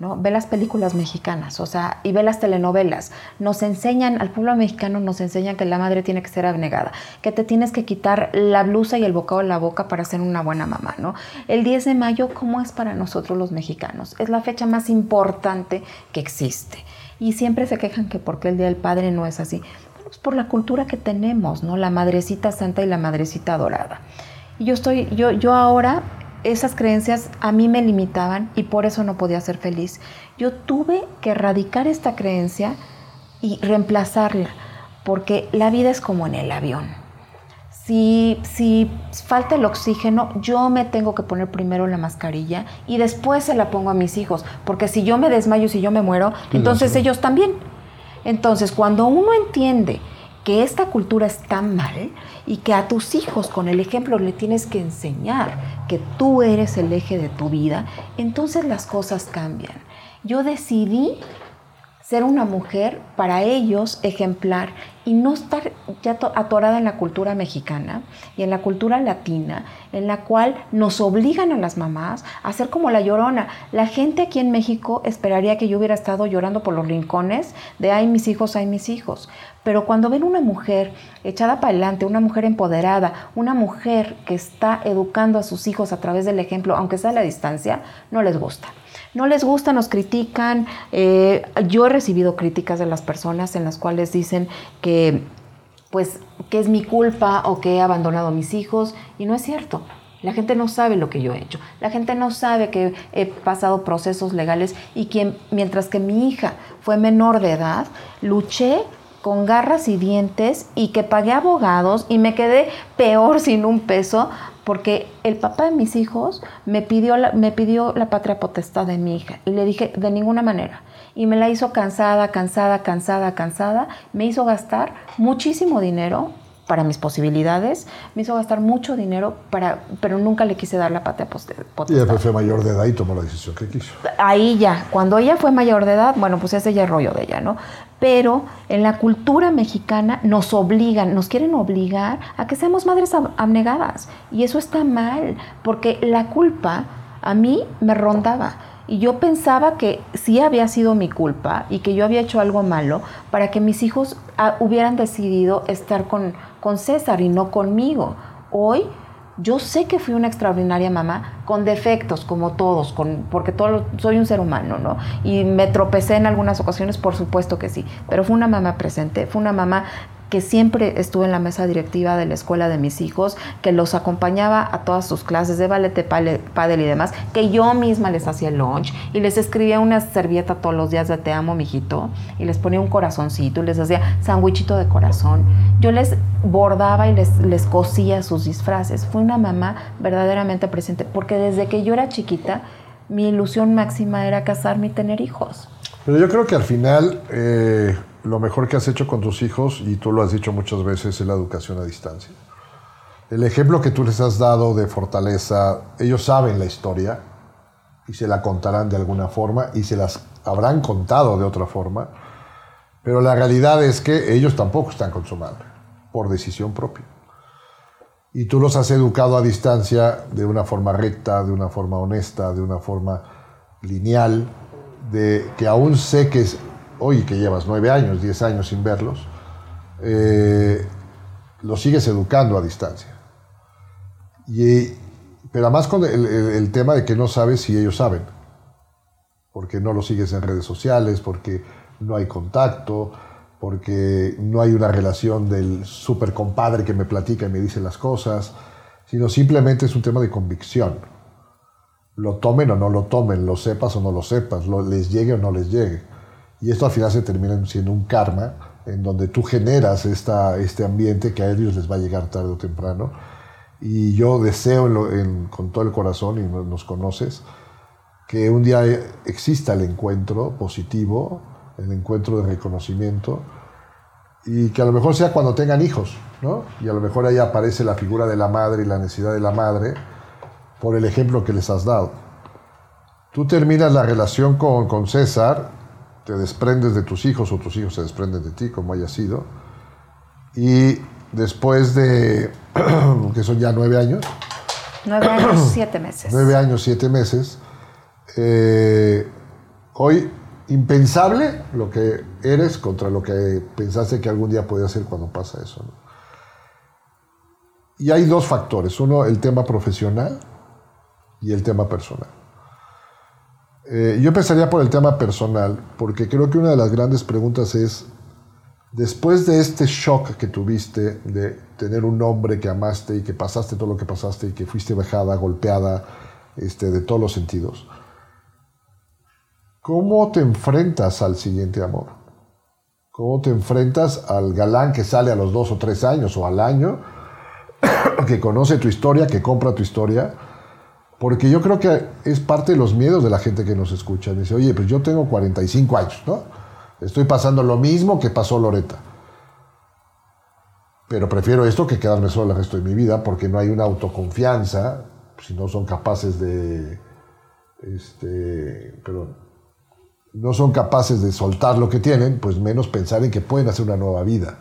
¿no? Ve las películas mexicanas, o sea, y ve las telenovelas. Nos enseñan, al pueblo mexicano nos enseñan que la madre tiene que ser abnegada, que te tienes que quitar la blusa y el bocado de la boca para ser una buena mamá, ¿no? El 10 de mayo, ¿cómo es para nosotros los mexicanos? Es la fecha más importante que existe. Y siempre se quejan que porque el Día del Padre no es así. Bueno, es por la cultura que tenemos, ¿no? La madrecita santa y la madrecita dorada. Y yo estoy, yo, yo ahora esas creencias a mí me limitaban y por eso no podía ser feliz. Yo tuve que erradicar esta creencia y reemplazarla, porque la vida es como en el avión. Si, si falta el oxígeno, yo me tengo que poner primero la mascarilla y después se la pongo a mis hijos, porque si yo me desmayo, si yo me muero, entonces ellos también. Entonces, cuando uno entiende que esta cultura está mal y que a tus hijos con el ejemplo le tienes que enseñar que tú eres el eje de tu vida, entonces las cosas cambian. Yo decidí ser una mujer para ellos ejemplar y no estar ya atorada en la cultura mexicana y en la cultura latina, en la cual nos obligan a las mamás a ser como la llorona. La gente aquí en México esperaría que yo hubiera estado llorando por los rincones de ay mis hijos, ay mis hijos. Pero cuando ven una mujer echada para adelante, una mujer empoderada, una mujer que está educando a sus hijos a través del ejemplo, aunque sea a la distancia, no les gusta no les gusta, nos critican. Eh, yo he recibido críticas de las personas en las cuales dicen que, pues, que es mi culpa o que he abandonado a mis hijos y no es cierto. La gente no sabe lo que yo he hecho. La gente no sabe que he pasado procesos legales y que mientras que mi hija fue menor de edad, luché con garras y dientes y que pagué abogados y me quedé peor sin un peso porque el papá de mis hijos me pidió, la, me pidió la patria potestad de mi hija y le dije de ninguna manera. Y me la hizo cansada, cansada, cansada, cansada. Me hizo gastar muchísimo dinero para mis posibilidades, me hizo gastar mucho dinero, para, pero nunca le quise dar la patria potestad. Y después fue mayor de edad y tomó la decisión que quiso. Ahí ya, cuando ella fue mayor de edad, bueno, pues ese ya es rollo de ella, ¿no? Pero en la cultura mexicana nos obligan, nos quieren obligar a que seamos madres abnegadas. Y eso está mal, porque la culpa a mí me rondaba. Y yo pensaba que sí había sido mi culpa y que yo había hecho algo malo para que mis hijos ah, hubieran decidido estar con, con César y no conmigo. Hoy yo sé que fui una extraordinaria mamá con defectos, como todos, con, porque todo, soy un ser humano, ¿no? Y me tropecé en algunas ocasiones, por supuesto que sí, pero fue una mamá presente, fue una mamá que siempre estuve en la mesa directiva de la escuela de mis hijos, que los acompañaba a todas sus clases de ballet, de pádel y demás, que yo misma les hacía lunch y les escribía una servieta todos los días de te amo, mijito, y les ponía un corazoncito y les hacía sandwichito de corazón. Yo les bordaba y les, les cosía sus disfraces. Fue una mamá verdaderamente presente, porque desde que yo era chiquita, mi ilusión máxima era casarme y tener hijos. Pero yo creo que al final... Eh, lo mejor que has hecho con tus hijos, y tú lo has dicho muchas veces, es la educación a distancia. El ejemplo que tú les has dado de fortaleza, ellos saben la historia y se la contarán de alguna forma y se las habrán contado de otra forma, pero la realidad es que ellos tampoco están con su madre, por decisión propia. Y tú los has educado a distancia de una forma recta, de una forma honesta, de una forma lineal, de que aún sé que hoy que llevas nueve años, diez años sin verlos, eh, los sigues educando a distancia. Y, pero además con el, tema de que no sabes si ellos saben, porque no los sigues en redes sociales, porque no hay contacto, porque no hay una relación del super compadre que me platica y me dice las cosas, sino simplemente es un tema de convicción. Lo tomen o no lo tomen, lo sepas o no lo sepas, lo, les llegue o no les llegue. Y esto al final se termina siendo un karma en donde tú generas esta, este ambiente que a ellos les va a llegar tarde o temprano. Y yo deseo con todo el corazón, y nos conoces, que un día exista el encuentro positivo, el encuentro de reconocimiento, y que a lo mejor sea cuando tengan hijos, ¿no? Y a lo mejor ahí aparece la figura de la madre y la necesidad de la madre por el ejemplo que les has dado. Tú terminas la relación con, con César te desprendes de tus hijos o tus hijos se desprenden de ti, como haya sido. Y después de, que son ya nueve años, Nueve años, siete meses. Nueve años, siete meses. Eh, hoy, impensable lo que eres contra lo que pensaste que algún día podía ser cuando pasa eso. Y hay dos factores. Uno, el tema profesional y el tema personal. Eh, yo empezaría por el tema personal, porque creo que una de las grandes preguntas es, después de este shock que tuviste de tener un hombre que amaste y que pasaste todo lo que pasaste y que fuiste vejada, golpeada, este, de todos los sentidos, ¿cómo te enfrentas al siguiente amor? ¿Cómo te enfrentas al galán que sale a los dos o tres años o al año, que conoce tu historia, que compra tu historia? Porque yo creo que es parte de los miedos de la gente que nos escucha. Dice, oye, pues yo tengo 45 años, ¿no? Estoy pasando lo mismo que pasó Loreta. Pero prefiero esto que quedarme solo el resto de mi vida porque no hay una autoconfianza, si no son capaces de, este, perdón, no son capaces de soltar lo que tienen, pues menos pensar en que pueden hacer una nueva vida.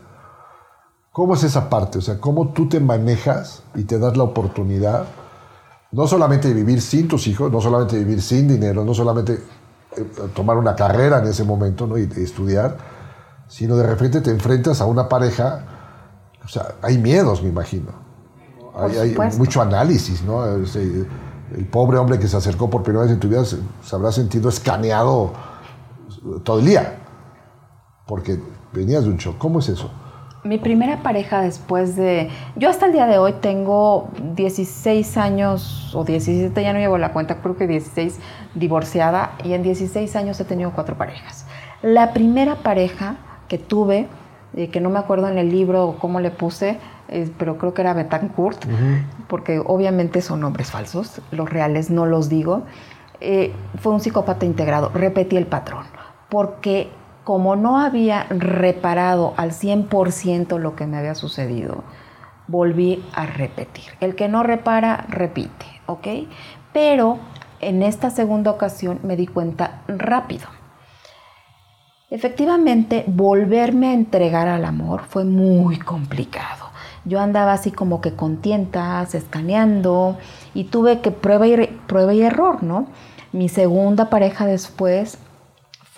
¿Cómo es esa parte? O sea, ¿cómo tú te manejas y te das la oportunidad no solamente vivir sin tus hijos, no solamente vivir sin dinero, no solamente eh, tomar una carrera en ese momento ¿no? y, estudiar, sino de repente te enfrentas a una pareja, o sea, hay miedos, me imagino. Hay, mucho análisis, ¿no? El, pobre hombre que se acercó por primera vez en tu vida se, se habrá sentido escaneado todo el día, porque venías de un shock. ¿Cómo es eso? Mi primera pareja después de... Yo hasta el día de hoy tengo 16 años o 17, ya no llevo la cuenta, creo que 16 divorciada y en 16 años he tenido cuatro parejas. La primera pareja que tuve, eh, que no me acuerdo en el libro cómo le puse, eh, pero creo que era Betancourt, porque obviamente son nombres falsos, los reales no los digo, eh, fue un psicópata integrado, repetí el patrón, porque como no había reparado al 100% lo que me había sucedido, volví a repetir. El que no repara, repite, ¿ok? Pero en esta segunda ocasión me di cuenta rápido. Efectivamente, volverme a entregar al amor fue muy complicado. Yo andaba así como que con tientas, escaneando, y tuve que prueba y, prueba y error, ¿no? Mi segunda pareja después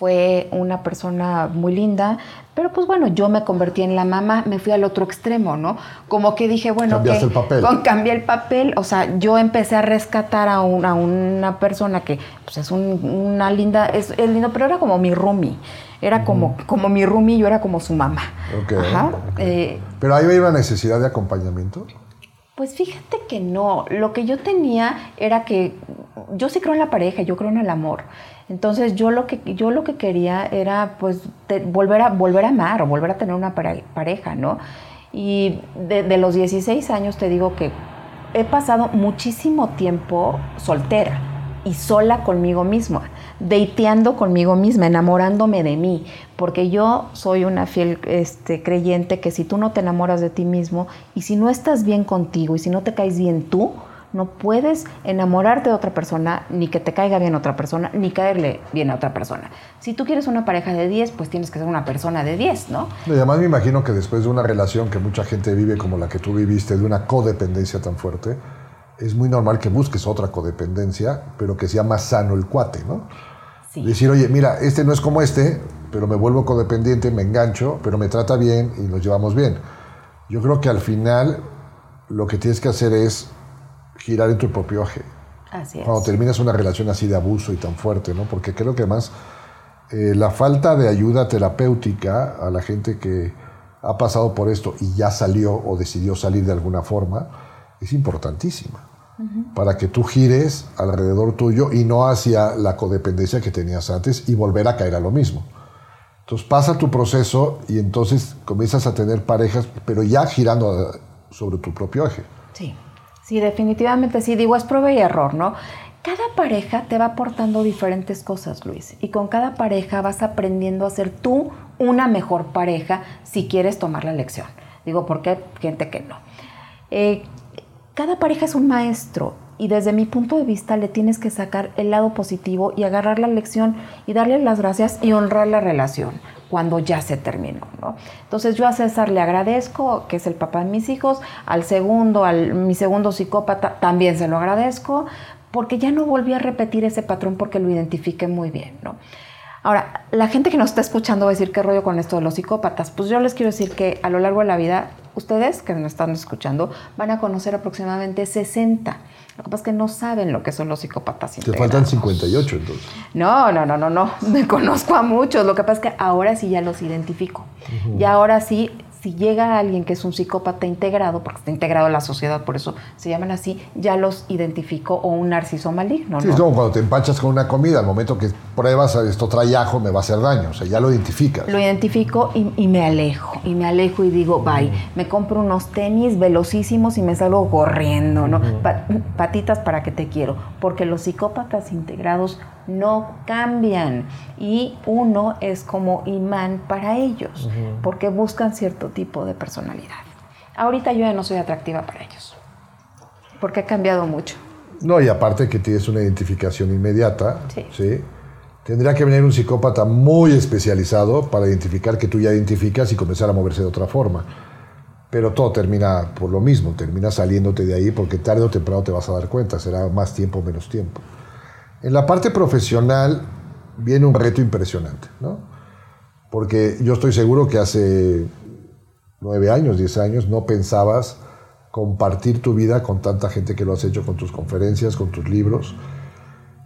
fue una persona muy linda, pero pues bueno, yo me convertí en la mamá, me fui al otro extremo, ¿no? Como que dije, bueno, Cambiaste el papel. Con, cambié el papel, o sea, yo empecé a rescatar a, una, una persona que pues es una linda, es, es, lindo, pero era como mi roomie, era como, como mi roomie, yo era como su mamá. Ajá. Eh, pero ahí había una necesidad de acompañamiento. Pues fíjate que no, lo que yo tenía era que yo sí creo en la pareja, yo creo en el amor. Entonces yo lo que, yo lo que quería era pues volver, a, volver a amar o volver a tener una pareja, ¿no? Y de, los 16 años te digo que he pasado muchísimo tiempo soltera y sola conmigo misma, deiteando conmigo misma, enamorándome de mí, porque yo soy una fiel este, creyente que si tú no te enamoras de ti mismo y si no estás bien contigo y si no te caes bien tú, no puedes enamorarte de otra persona, ni que te caiga bien otra persona, ni caerle bien a otra persona. Si tú quieres una pareja de 10, pues tienes que ser una persona de 10, ¿no? Y además me imagino que después de una relación que mucha gente vive como la que tú viviste, de una codependencia tan fuerte, es muy normal que busques otra codependencia, pero que sea más sano el cuate, ¿no? Sí. Decir, oye, mira, este no es como este, pero me vuelvo codependiente, me engancho, pero me trata bien y nos llevamos bien. Yo creo que al final lo que tienes que hacer es girar en tu propio eje. Así es. Cuando terminas una relación así de abuso y tan fuerte, ¿no? Porque creo que además eh, la falta de ayuda terapéutica a la gente que ha pasado por esto y ya salió o decidió salir de alguna forma es importantísima para que tú gires alrededor tuyo y no hacia la codependencia que tenías antes y volver a caer a lo mismo. Entonces pasa tu proceso y entonces comienzas a tener parejas, pero ya girando eh, sobre tu propio eje. Sí. Sí, definitivamente sí. Digo, es prueba y error, ¿no? Cada pareja te va aportando diferentes cosas, Luis. Y con cada pareja vas aprendiendo a ser tú una mejor pareja si quieres tomar la lección. Digo, porque hay gente que no. Eh, cada pareja es un maestro y desde mi punto de vista le tienes que sacar el lado positivo y agarrar la lección y darle las gracias y honrar la relación. Cuando ya se terminó, ¿no? Entonces yo a César le agradezco, que es el papá de mis hijos, al segundo, al mi segundo psicópata, también se lo agradezco, porque ya no volví a repetir ese patrón porque lo identifiqué muy bien, ¿no? Ahora, la gente que nos está escuchando va a decir qué rollo con esto de los psicópatas. Pues yo les quiero decir que a lo largo de la vida, ustedes que nos están escuchando, van a conocer aproximadamente 60. Lo que pasa es que no saben lo que son los psicópatas Te faltan 58 entonces. No, no, no, no, no. Me conozco a muchos. Lo que pasa es que ahora sí ya los identifico. Y ahora sí si llega alguien que es un psicópata integrado, porque está integrado en la sociedad, por eso se llaman así, ya los identifico o un narciso maligno. Sí, es como cuando te empachas con una comida, al momento que pruebas esto trae ajo, me va a hacer daño, o sea, ya lo identificas. Lo identifico y, me alejo, y me alejo y digo, bye, me compro unos tenis velocísimos y me salgo corriendo, ¿no? patitas para que te quiero, porque los psicópatas integrados no cambian y uno es como imán para ellos, porque buscan cierto tipo de personalidad. Ahorita yo ya no soy atractiva para ellos, porque he cambiado mucho. No, y aparte que tienes una identificación inmediata, sí. Tendría que venir un psicópata muy especializado para identificar que tú ya identificas y comenzar a moverse de otra forma. Pero todo termina por lo mismo, termina saliéndote de ahí porque tarde o temprano te vas a dar cuenta, será más tiempo o menos tiempo. En la parte profesional viene un reto impresionante, ¿no? Porque yo estoy seguro que hace nueve años, diez años, no pensabas compartir tu vida con tanta gente que lo has hecho con tus conferencias, con tus libros.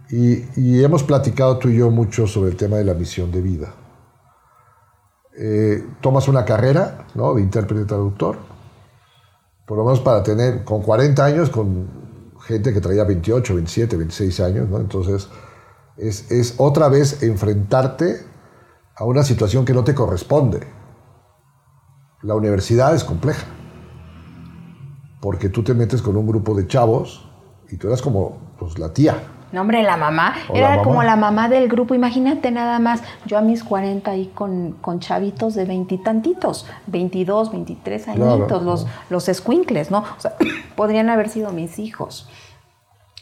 Y, hemos platicado tú y yo mucho sobre el tema de la misión de vida. Eh, tomas una carrera ¿no? de intérprete traductor, por lo menos para tener, con 40 años, con gente que traía 28, 27, 26 años, ¿no? Entonces, es, es otra vez enfrentarte a una situación que no te corresponde. La universidad es compleja, porque tú te metes con un grupo de chavos y tú eras como pues, la tía. No, hombre, la mamá. Era como la mamá del grupo. Imagínate nada más, yo a mis 40 ahí con, con chavitos de veintitantitos, 22, 23 añitos, los, los escuincles, ¿no? O sea, podrían haber sido mis hijos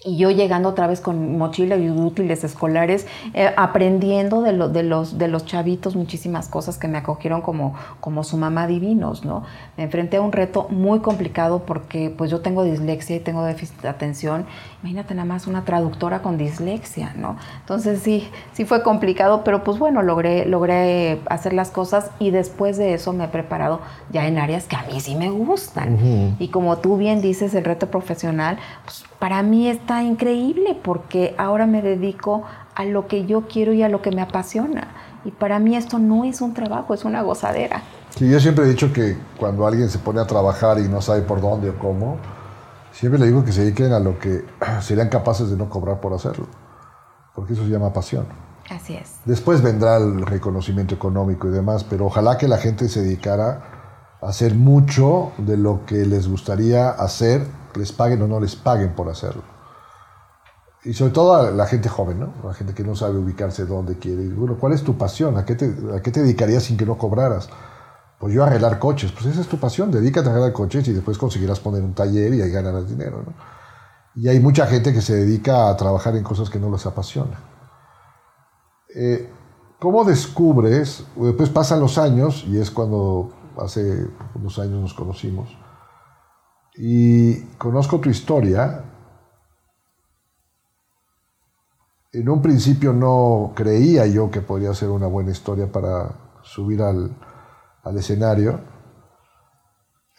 y yo llegando otra vez con mochila y útiles escolares, eh, aprendiendo de, de, los, de los chavitos muchísimas cosas que me acogieron como, como su mamá divinos, ¿no? Me enfrenté a un reto muy complicado porque pues yo tengo dislexia y tengo déficit de atención. Imagínate nada más una traductora con dislexia, ¿no? Entonces sí, sí fue complicado, pero pues bueno, logré, logré hacer las cosas y después de eso me he preparado ya en áreas que a mí sí me gustan. Y como tú bien dices, el reto profesional, pues para mí está increíble porque ahora me dedico a lo que yo quiero y a lo que me apasiona. Y para mí esto no es un trabajo, es una gozadera. Sí, yo siempre he dicho que cuando alguien se pone a trabajar y no sabe por dónde o cómo, siempre le digo que se dediquen a lo que serían capaces de no cobrar por hacerlo, porque eso se llama pasión. Así es. Después vendrá el reconocimiento económico y demás, pero ojalá que la gente se dedicara a hacer mucho de lo que les gustaría hacer les paguen o no les paguen por hacerlo. Y sobre todo a la gente joven, ¿no? La gente que no sabe ubicarse dónde quiere. bueno, ¿cuál es tu pasión? ¿A qué, te, ¿A qué te dedicarías sin que no cobraras? Pues yo a arreglar coches. Pues esa es tu pasión. Dedícate a arreglar coches y después conseguirás poner un taller y ahí ganarás dinero, ¿no? Y hay mucha gente que se dedica a trabajar en cosas que no les apasiona. Eh, ¿Cómo descubres? Después pasan los años y es cuando hace unos años nos conocimos y conozco tu historia. En un principio no creía yo que podría ser una buena historia para subir al, escenario.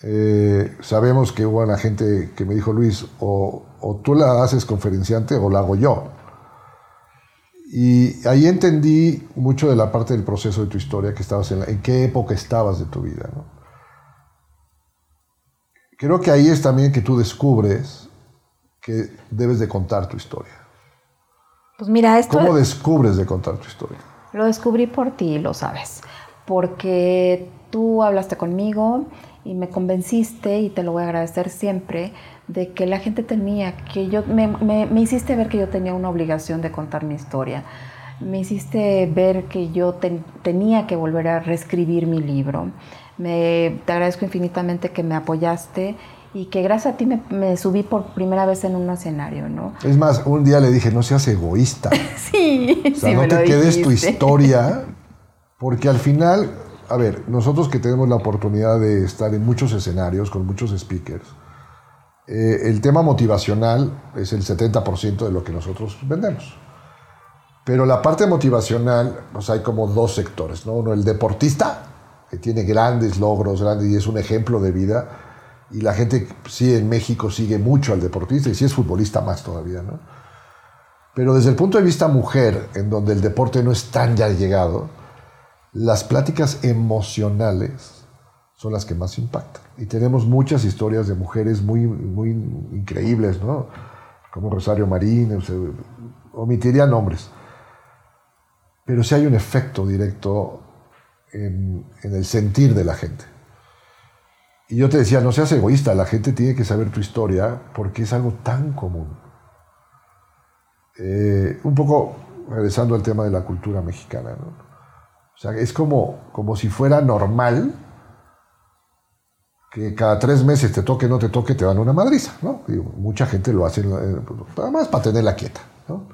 Eh, sabemos que hubo una gente que me dijo, Luis, o, tú la haces conferenciante o la hago yo. Y ahí entendí mucho de la parte del proceso de tu historia, que estabas en, en qué época estabas de tu vida. Creo que ahí es también que tú descubres que debes de contar tu historia. Pues mira, esto... ¿Cómo descubres de contar tu historia? Lo descubrí por ti, lo sabes. Porque tú hablaste conmigo y me convenciste, y te lo voy a agradecer siempre, de que la gente tenía, que yo, me, me, hiciste ver que yo tenía una obligación de contar mi historia. Me hiciste ver que yo tenía que volver a reescribir mi libro me, te agradezco infinitamente que me apoyaste y que gracias a ti me, subí por primera vez en un escenario, ¿no? Es más, un día le dije, no seas egoísta. sí, o sea, no te quedes tu historia Porque al final, a ver, nosotros que tenemos la oportunidad de estar en muchos escenarios con muchos speakers, eh, el tema motivacional es el 70% de lo que nosotros vendemos. Pero la parte motivacional, pues hay como dos sectores, ¿no? Uno, el deportista, que tiene grandes logros, grandes, y es un ejemplo de vida, y la gente, sí, en México sigue mucho al deportista, y si es futbolista más todavía, ¿no? Pero desde el punto de vista mujer, en donde el deporte no es tan ya llegado, las pláticas emocionales son las que más impactan. Y tenemos muchas historias de mujeres muy, muy increíbles, ¿no? Como Rosario Marín, omitiría nombres. Pero sí hay un efecto directo en, en el sentir de la gente. Y yo te decía, no seas egoísta, la gente tiene que saber tu historia porque es algo tan común. Eh, un poco regresando al tema de la cultura mexicana. ¿no? O sea, es como, como si fuera normal que cada tres meses te toque, no te toque, te dan una madriza. ¿no? mucha gente lo hace eh, nada más para tenerla quieta. ¿no?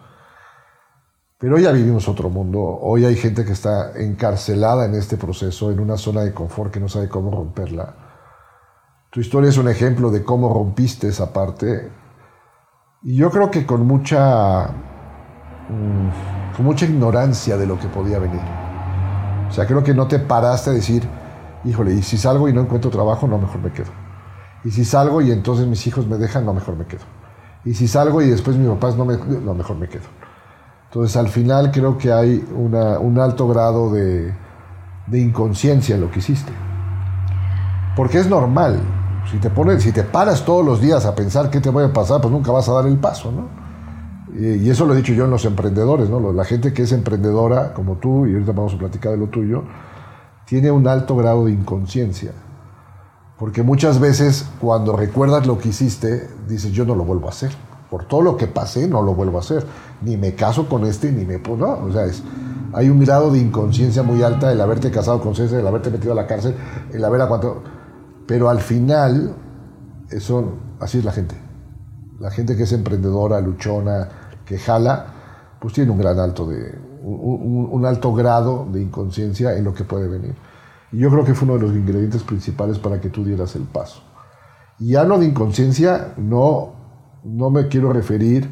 Pero hoy ya vivimos otro mundo. Hoy hay gente que está encarcelada en este proceso, en una zona de confort que no sabe cómo romperla. Tu historia es un ejemplo de cómo rompiste esa parte y yo creo que con mucha, mm, con mucha ignorancia de lo que podía venir. O sea, creo que no te paraste a decir, híjole, y si salgo y no encuentro trabajo, no, mejor me quedo. Y si salgo y entonces mis hijos me dejan, no, mejor me quedo. Y si salgo y después mis papás no me, no, mejor me quedo. Entonces, al final creo que hay un alto grado de, de inconsciencia en lo que hiciste. Porque es normal. Si te, pones, si te paras todos los días a pensar qué te a pasar, pues nunca vas a dar el paso, ¿no? Y, eso lo he dicho yo en los emprendedores, ¿no? La gente que es emprendedora, como tú, y ahorita vamos a platicar de lo tuyo, tiene un alto grado de inconsciencia. Porque muchas veces cuando recuerdas lo que hiciste, dices, yo no lo vuelvo a hacer. Por todo lo que pasé, no lo vuelvo a hacer. Ni me caso con este, ni me... No, o sea, es, hay un grado de inconsciencia muy alta el haberte casado con César, el haberte metido a la cárcel, el haber aguantado... Pero al final, eso, así es la gente. La gente que es emprendedora, luchona, que jala, pues tiene un gran alto de, un, alto grado de inconsciencia en lo que puede venir. Y yo creo que fue uno de los ingredientes principales para que tú dieras el paso. Y hablo de inconsciencia, no, no me quiero referir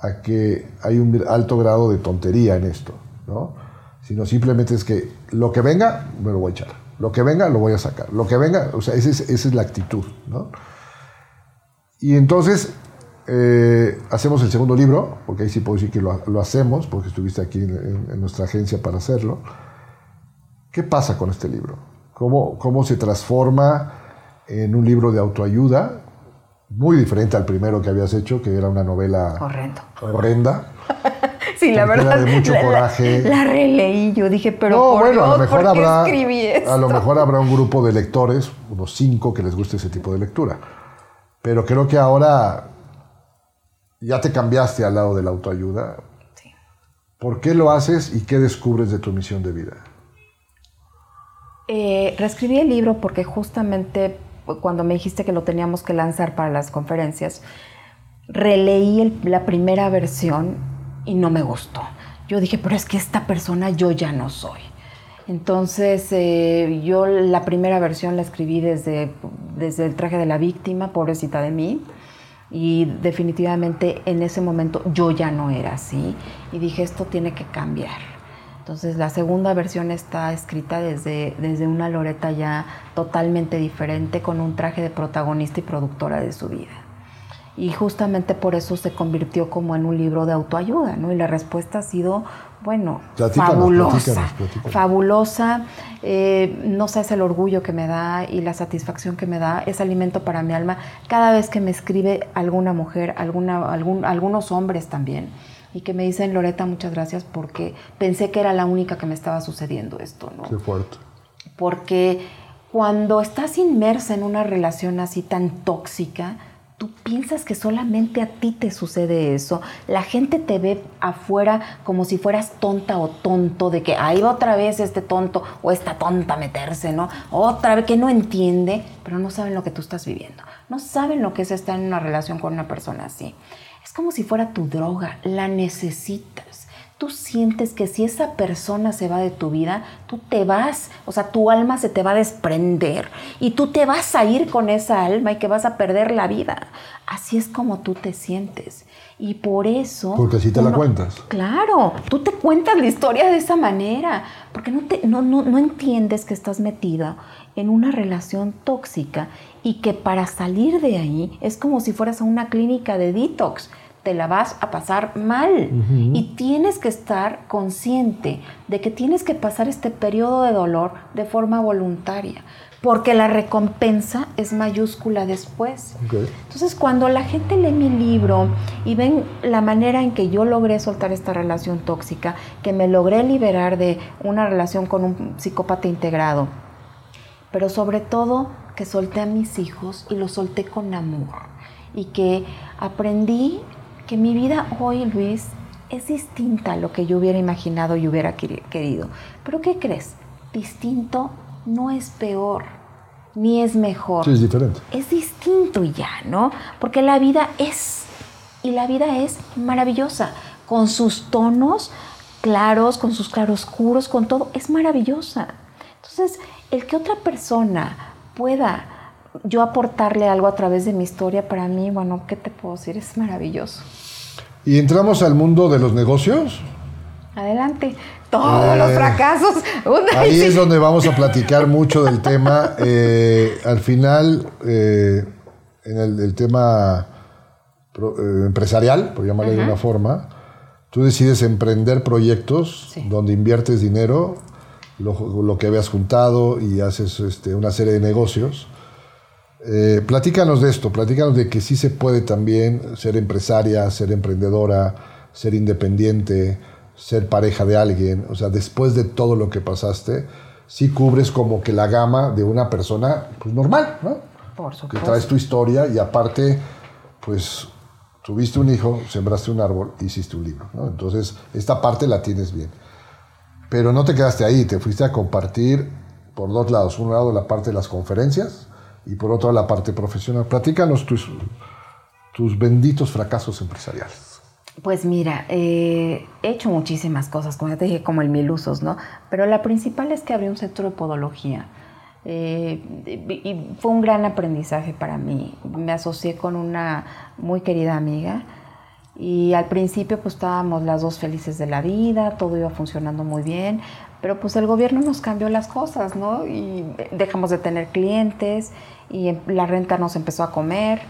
a que hay un alto grado de tontería en esto, ¿no? Sino simplemente es que lo que venga, me lo voy a echar. Lo que venga, lo voy a sacar. Lo que venga, o sea, esa es, la actitud, ¿no? Y entonces eh, hacemos el segundo libro, porque ahí sí puedo decir que lo, hacemos, porque estuviste aquí en, nuestra agencia para hacerlo. ¿Qué pasa con este libro? ¿Cómo, ¿Cómo se transforma en un libro de autoayuda? Muy diferente al primero que habías hecho, que era una novela horrenda. Sí, la verdad. de mucho coraje. La, releí, yo dije, pero no, bueno, a lo mejor habrá, A lo mejor habrá un grupo de lectores, unos cinco, que les guste ese tipo de lectura. Pero creo que ahora ya te cambiaste al lado de la autoayuda. Sí. ¿Por qué lo haces y qué descubres de tu misión de vida? Eh, reescribí el libro porque justamente cuando me dijiste que lo teníamos que lanzar para las conferencias, releí la primera versión y no me gustó. Yo dije, pero es que esta persona yo ya no soy. Entonces, eh, yo la primera versión la escribí desde, desde el traje de la víctima, pobrecita de mí, y definitivamente en ese momento yo ya no era así, y dije, esto tiene que cambiar. Entonces, la segunda versión está escrita desde, desde una Loreta ya totalmente diferente, con un traje de protagonista y productora de su vida y justamente por eso se convirtió como en un libro de autoayuda, ¿no? Y la respuesta ha sido, bueno, fabulosa, fabulosa. Eh, no sé, es el orgullo que me da y la satisfacción que me da, es alimento para mi alma cada vez que me escribe alguna mujer, alguna, algún, algunos hombres también, y que me dicen, Loreta, muchas gracias porque pensé que era la única que me estaba sucediendo esto, ¿no? Qué fuerte. Porque cuando estás inmersa en una relación así tan tóxica, tú piensas que solamente a ti te sucede eso. La gente te ve afuera como si fueras tonta o tonto, de que ahí va otra vez este tonto o esta tonta a meterse, ¿no? Otra vez que no entiende, pero no saben lo que tú estás viviendo. No saben lo que es estar en una relación con una persona así. Como si fuera tu droga, la necesitas. tú sientes que si esa persona se va de tu vida, tú te vas, o sea, tu alma se te va a desprender y tú te vas a ir con esa alma y que vas a perder la vida. Así es como tú te sientes. Y por eso... Porque así te la cuentas. Claro, tú te cuentas la historia de esa manera, porque no, te, no, no, no entiendes que estás metida en una relación tóxica y que para salir de ahí es como si fueras a una clínica de detox te la vas a pasar mal. Y tienes que estar consciente de que tienes que pasar este periodo de dolor de forma voluntaria, porque la recompensa es mayúscula después. Entonces, cuando la gente lee mi libro y ven la manera en que yo logré soltar esta relación tóxica, que me logré liberar de una relación con un psicópata integrado, pero sobre todo que solté a mis hijos y los solté con amor y que aprendí que mi vida hoy, Luis, es distinta a lo que yo hubiera imaginado y hubiera querido. Pero ¿qué crees? Distinto no es peor, ni es mejor. Sí, es diferente. Es distinto ya, ¿no? Porque la vida es, y la vida es maravillosa, con sus tonos claros, con sus claroscuros, con todo, es maravillosa. Entonces, el que otra persona pueda yo aportarle algo a través de mi historia, para mí, bueno, ¿qué te puedo decir? Es maravilloso. ¿Y entramos al mundo de los negocios? Adelante. Todos los eh, fracasos. ahí es donde vamos a platicar mucho del tema. Eh, al final, eh, en el, tema empresarial, por llamarle de una forma, tú decides emprender proyectos donde inviertes dinero, lo, que habías juntado y haces este, una serie de negocios eh, platícanos de esto, platícanos de que sí se puede también ser empresaria, ser emprendedora, ser independiente, ser pareja de alguien. O sea, después de todo lo que pasaste, sí cubres como que la gama de una persona pues, normal, ¿no? Por supuesto. Que traes tu historia y aparte, pues tuviste un hijo, sembraste un árbol, hiciste un libro, ¿no? Entonces, esta parte la tienes bien. Pero no te quedaste ahí, te fuiste a compartir por dos lados. Un lado la parte de las conferencias, y por otro la parte profesional. Platícanos tus, tus benditos fracasos empresariales. Pues mira, eh, he hecho muchísimas cosas, como ya te dije, como el mil usos, ¿no? Pero la principal es que abrí un centro de podología. Eh, y fue un gran aprendizaje para mí. Me asocié con una muy querida amiga y al principio pues estábamos las dos felices de la vida, todo iba funcionando muy bien, pero pues el gobierno nos cambió las cosas, ¿no? Y dejamos de tener clientes y em, la renta nos empezó a comer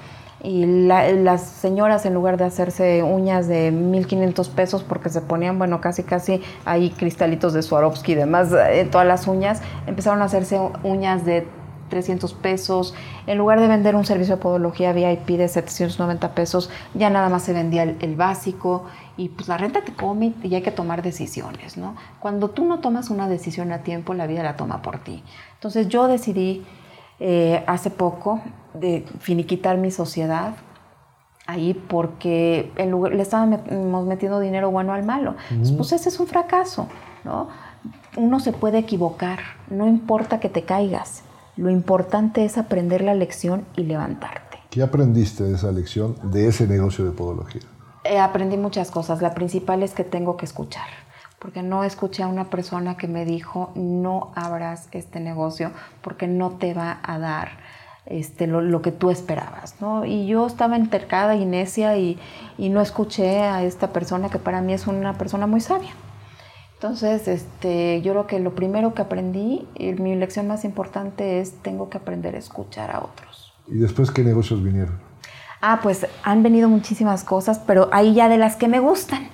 y las señoras en lugar de hacerse uñas de 1500 pesos porque se ponían, bueno, casi casi ahí cristalitos de Swarovski y demás en eh, todas las uñas, empezaron a hacerse uñas de 300 pesos. En lugar de vender un servicio de podología VIP de 790 pesos, ya nada más se vendía el, básico y pues la renta te come y hay que tomar decisiones, ¿no? Cuando tú no tomas una decisión a tiempo, la vida la toma por ti. Entonces yo decidí eh, hace poco de finiquitar mi sociedad ahí porque le estábamos metiendo dinero bueno al malo. Pues ese es un fracaso, ¿no? Uno se puede equivocar, no importa que te caigas. Lo importante es aprender la lección y levantarte. ¿Qué aprendiste de esa lección, de ese negocio de podología? Eh, aprendí muchas cosas. La principal es que tengo que escuchar porque no escuché a una persona que me dijo, no abras este negocio porque no te va a dar este, lo, que tú esperabas. ¿no? Y yo estaba entercada y necia y, y, no escuché a esta persona que para mí es una persona muy sabia. Entonces, este, yo creo que lo primero que aprendí, y mi lección más importante es, tengo que aprender a escuchar a otros. ¿Y después qué negocios vinieron? Ah, pues han venido muchísimas cosas, pero ahí ya de las que me gustan.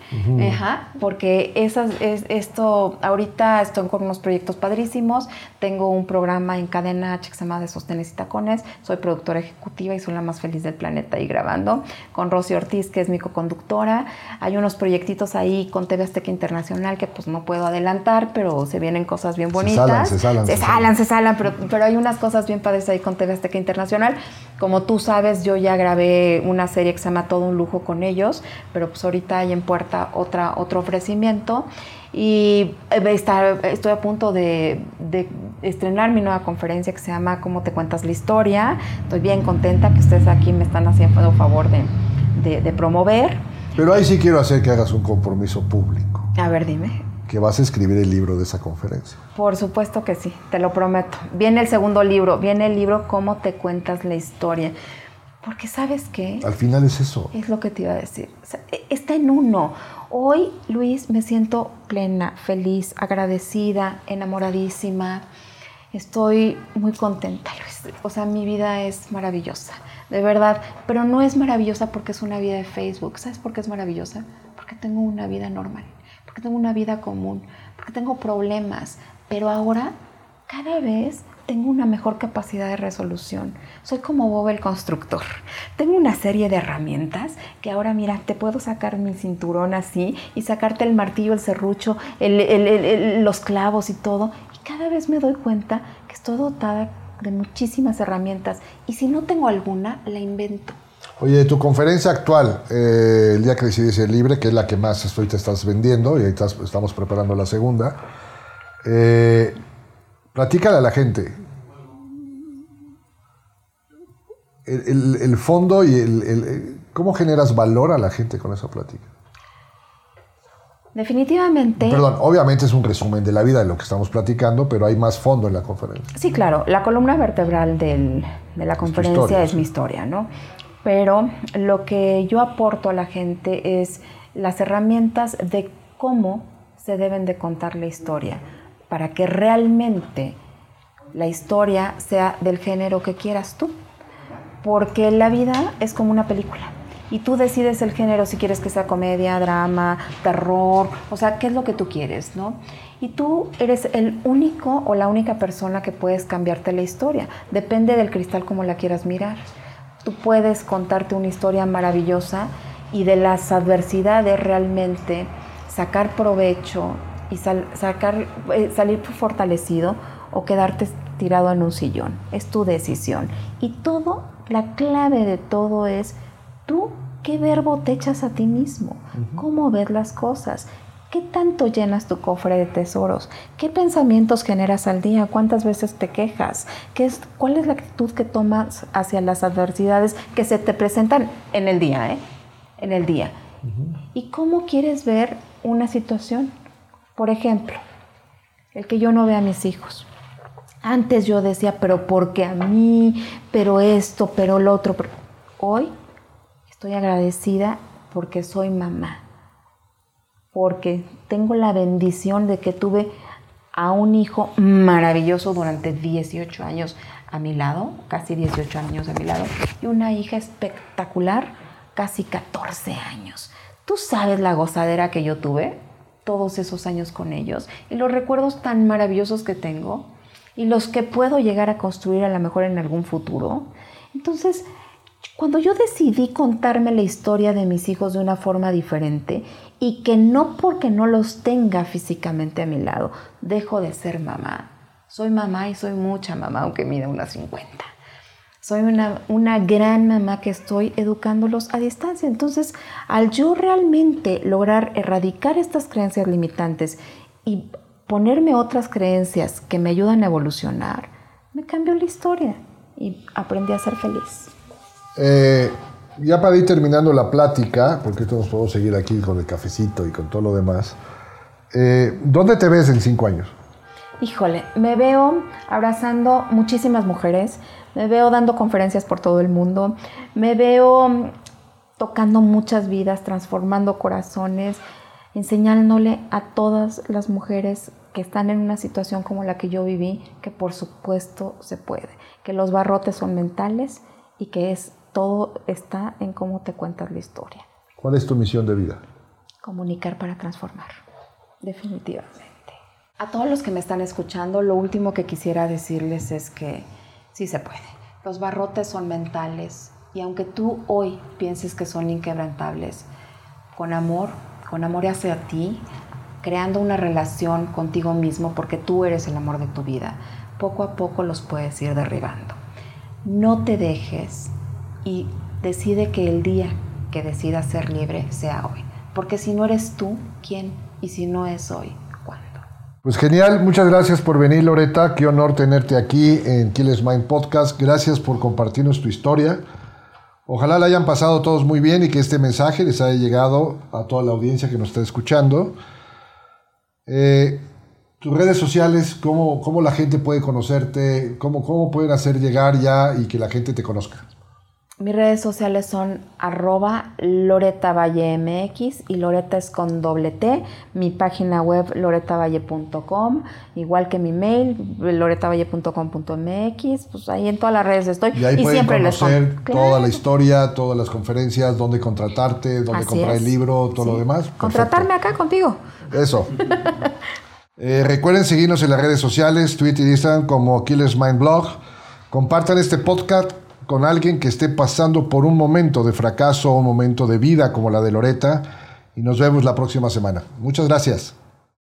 Ajá, porque esas, es, esto, ahorita estoy con unos proyectos padrísimos. Tengo un programa en cadena H que se llama De Sostenes y Tacones. Soy productora ejecutiva y soy la más feliz del planeta ahí grabando. Con Rosy Ortiz, que es mi co-conductora. Hay unos proyectitos ahí con TV Azteca Internacional que pues no puedo adelantar, pero se vienen cosas bien bonitas. Se salan, se salan. Se salan, pero, pero hay unas cosas bien padres ahí con TV Azteca Internacional. Como tú sabes, yo ya grabé una serie que se llama Todo un lujo con ellos, pero pues ahorita hay en puerta otra, otro ofrecimiento y eh, estoy a punto de, estrenar mi nueva conferencia que se llama Cómo te cuentas la historia. Estoy bien contenta que ustedes aquí me están haciendo favor de, de promover. Pero ahí sí quiero hacer que hagas un compromiso público. A ver, dime. Que vas a escribir el libro de esa conferencia. Por supuesto que sí, te lo prometo. Viene el segundo libro, viene el libro Cómo te cuentas la historia. Porque sabes qué? Al final es eso. Es lo que te iba a decir. E, está en uno. Hoy, Luis, me siento plena, feliz, agradecida, enamoradísima. Estoy muy contenta, Luis. O sea, mi vida es maravillosa, de verdad. Pero no es maravillosa porque es una vida de Facebook. ¿Sabes por qué es maravillosa? Porque tengo una vida normal, porque tengo una vida común, porque tengo problemas. Pero ahora, cada vez tengo una mejor capacidad de resolución. Soy como Bob el constructor. Tengo una serie de herramientas que ahora, mira, te puedo sacar mi cinturón así y sacarte el martillo, el serrucho, los clavos y todo. Y cada vez me doy cuenta que estoy dotada de muchísimas herramientas. Y si no tengo alguna, la invento. Oye, tu conferencia actual, eh, el día que decidí ser libre, que es la que más estoy, te estás vendiendo, y ahí estamos preparando la segunda. Eh, Platícale a la gente. El, fondo y el, cómo generas valor a la gente con esa plática. Definitivamente. Perdón, obviamente es un resumen de la vida de lo que estamos platicando, pero hay más fondo en la conferencia. Sí, claro. La columna vertebral de la conferencia es, mi historia, ¿no? Pero lo que yo aporto a la gente es las herramientas de cómo se deben de contar la historia para que realmente la historia sea del género que quieras tú. Porque la vida es como una película y tú decides el género si quieres que sea comedia, drama, terror, o sea, qué es lo que tú quieres, ¿no? Y tú eres el único o la única persona que puedes cambiarte la historia. Depende del cristal como la quieras mirar. Tú puedes contarte una historia maravillosa y de las adversidades realmente sacar provecho y sacar, eh, salir fortalecido o quedarte tirado en un sillón. Es tu decisión. Y todo, la clave de todo es tú qué verbo te echas a ti mismo, cómo ves las cosas, qué tanto llenas tu cofre de tesoros, qué pensamientos generas al día, cuántas veces te quejas, ¿Qué es, cuál es la actitud que tomas hacia las adversidades que se te presentan en el día, ¿eh? En el día. ¿Y cómo quieres ver una situación? Por ejemplo, el que yo no vea a mis hijos. Antes yo decía, pero porque a mí, pero esto, pero lo otro. Hoy estoy agradecida porque soy mamá, porque tengo la bendición de que tuve a un hijo maravilloso durante 18 años a mi lado, casi 18 años a mi lado, y una hija espectacular, casi 14 años. ¿Tú sabes la gozadera que yo tuve? Todos esos años con ellos y los recuerdos tan maravillosos que tengo y los que puedo llegar a construir a lo mejor en algún futuro. Entonces, cuando yo decidí contarme la historia de mis hijos de una forma diferente y que no porque no los tenga físicamente a mi lado, dejo de ser mamá. Soy mamá y soy mucha mamá, aunque mida unas 50. Soy una, una gran mamá que estoy educándolos a distancia. Entonces, al yo realmente lograr erradicar estas creencias limitantes y ponerme otras creencias que me ayudan a evolucionar, me cambió la historia y aprendí a ser feliz. Eh, ya para ir terminando la plática, porque esto nos podemos seguir aquí con el cafecito y con todo lo demás, eh, ¿dónde te ves en cinco años? Híjole, me veo abrazando muchísimas mujeres, me veo dando conferencias por todo el mundo, me veo tocando muchas vidas, transformando corazones, enseñándole a todas las mujeres que están en una situación como la que yo viví, que por supuesto se puede, que los barrotes son mentales y que es todo está en cómo te cuentas la historia. ¿Cuál es tu misión de vida? Comunicar para transformar, definitivamente. A todos los que me están escuchando, lo último que quisiera decirles es que Sí se puede. Los barrotes son mentales y aunque tú hoy pienses que son inquebrantables, con amor, con amor hacia ti, creando una relación contigo mismo porque tú eres el amor de tu vida, poco a poco los puedes ir derribando. No te dejes y decide que el día que decidas ser libre sea hoy. Porque si no eres tú, ¿quién? Y si no es hoy, pues genial, muchas gracias por venir Loreta, qué honor tenerte aquí en Killers Mind Podcast, gracias por compartirnos tu historia. Ojalá la hayan pasado todos muy bien y que este mensaje les haya llegado a toda la audiencia que nos está escuchando. Eh, tus redes sociales, ¿cómo, ¿cómo, la gente puede conocerte? ¿Cómo, ¿Cómo pueden hacer llegar ya y que la gente te conozca? Mis redes sociales son arroba y Loreta es con doble T. Mi página web loretavalle.com, igual que mi mail loretavalle.com.mx. Pues ahí en todas las redes estoy. Y ahí pueden siempre conocer toda la historia, todas las conferencias, dónde contratarte, dónde comprar el libro, todo lo demás. Contratarme acá contigo. Eso. Eh, recuerden seguirnos en las redes sociales, Twitter y Instagram como Killers Mind Blog. Compartan este podcast con alguien que esté pasando por un momento de fracaso o un momento de vida como la de Loreta y nos vemos la próxima semana. Muchas gracias.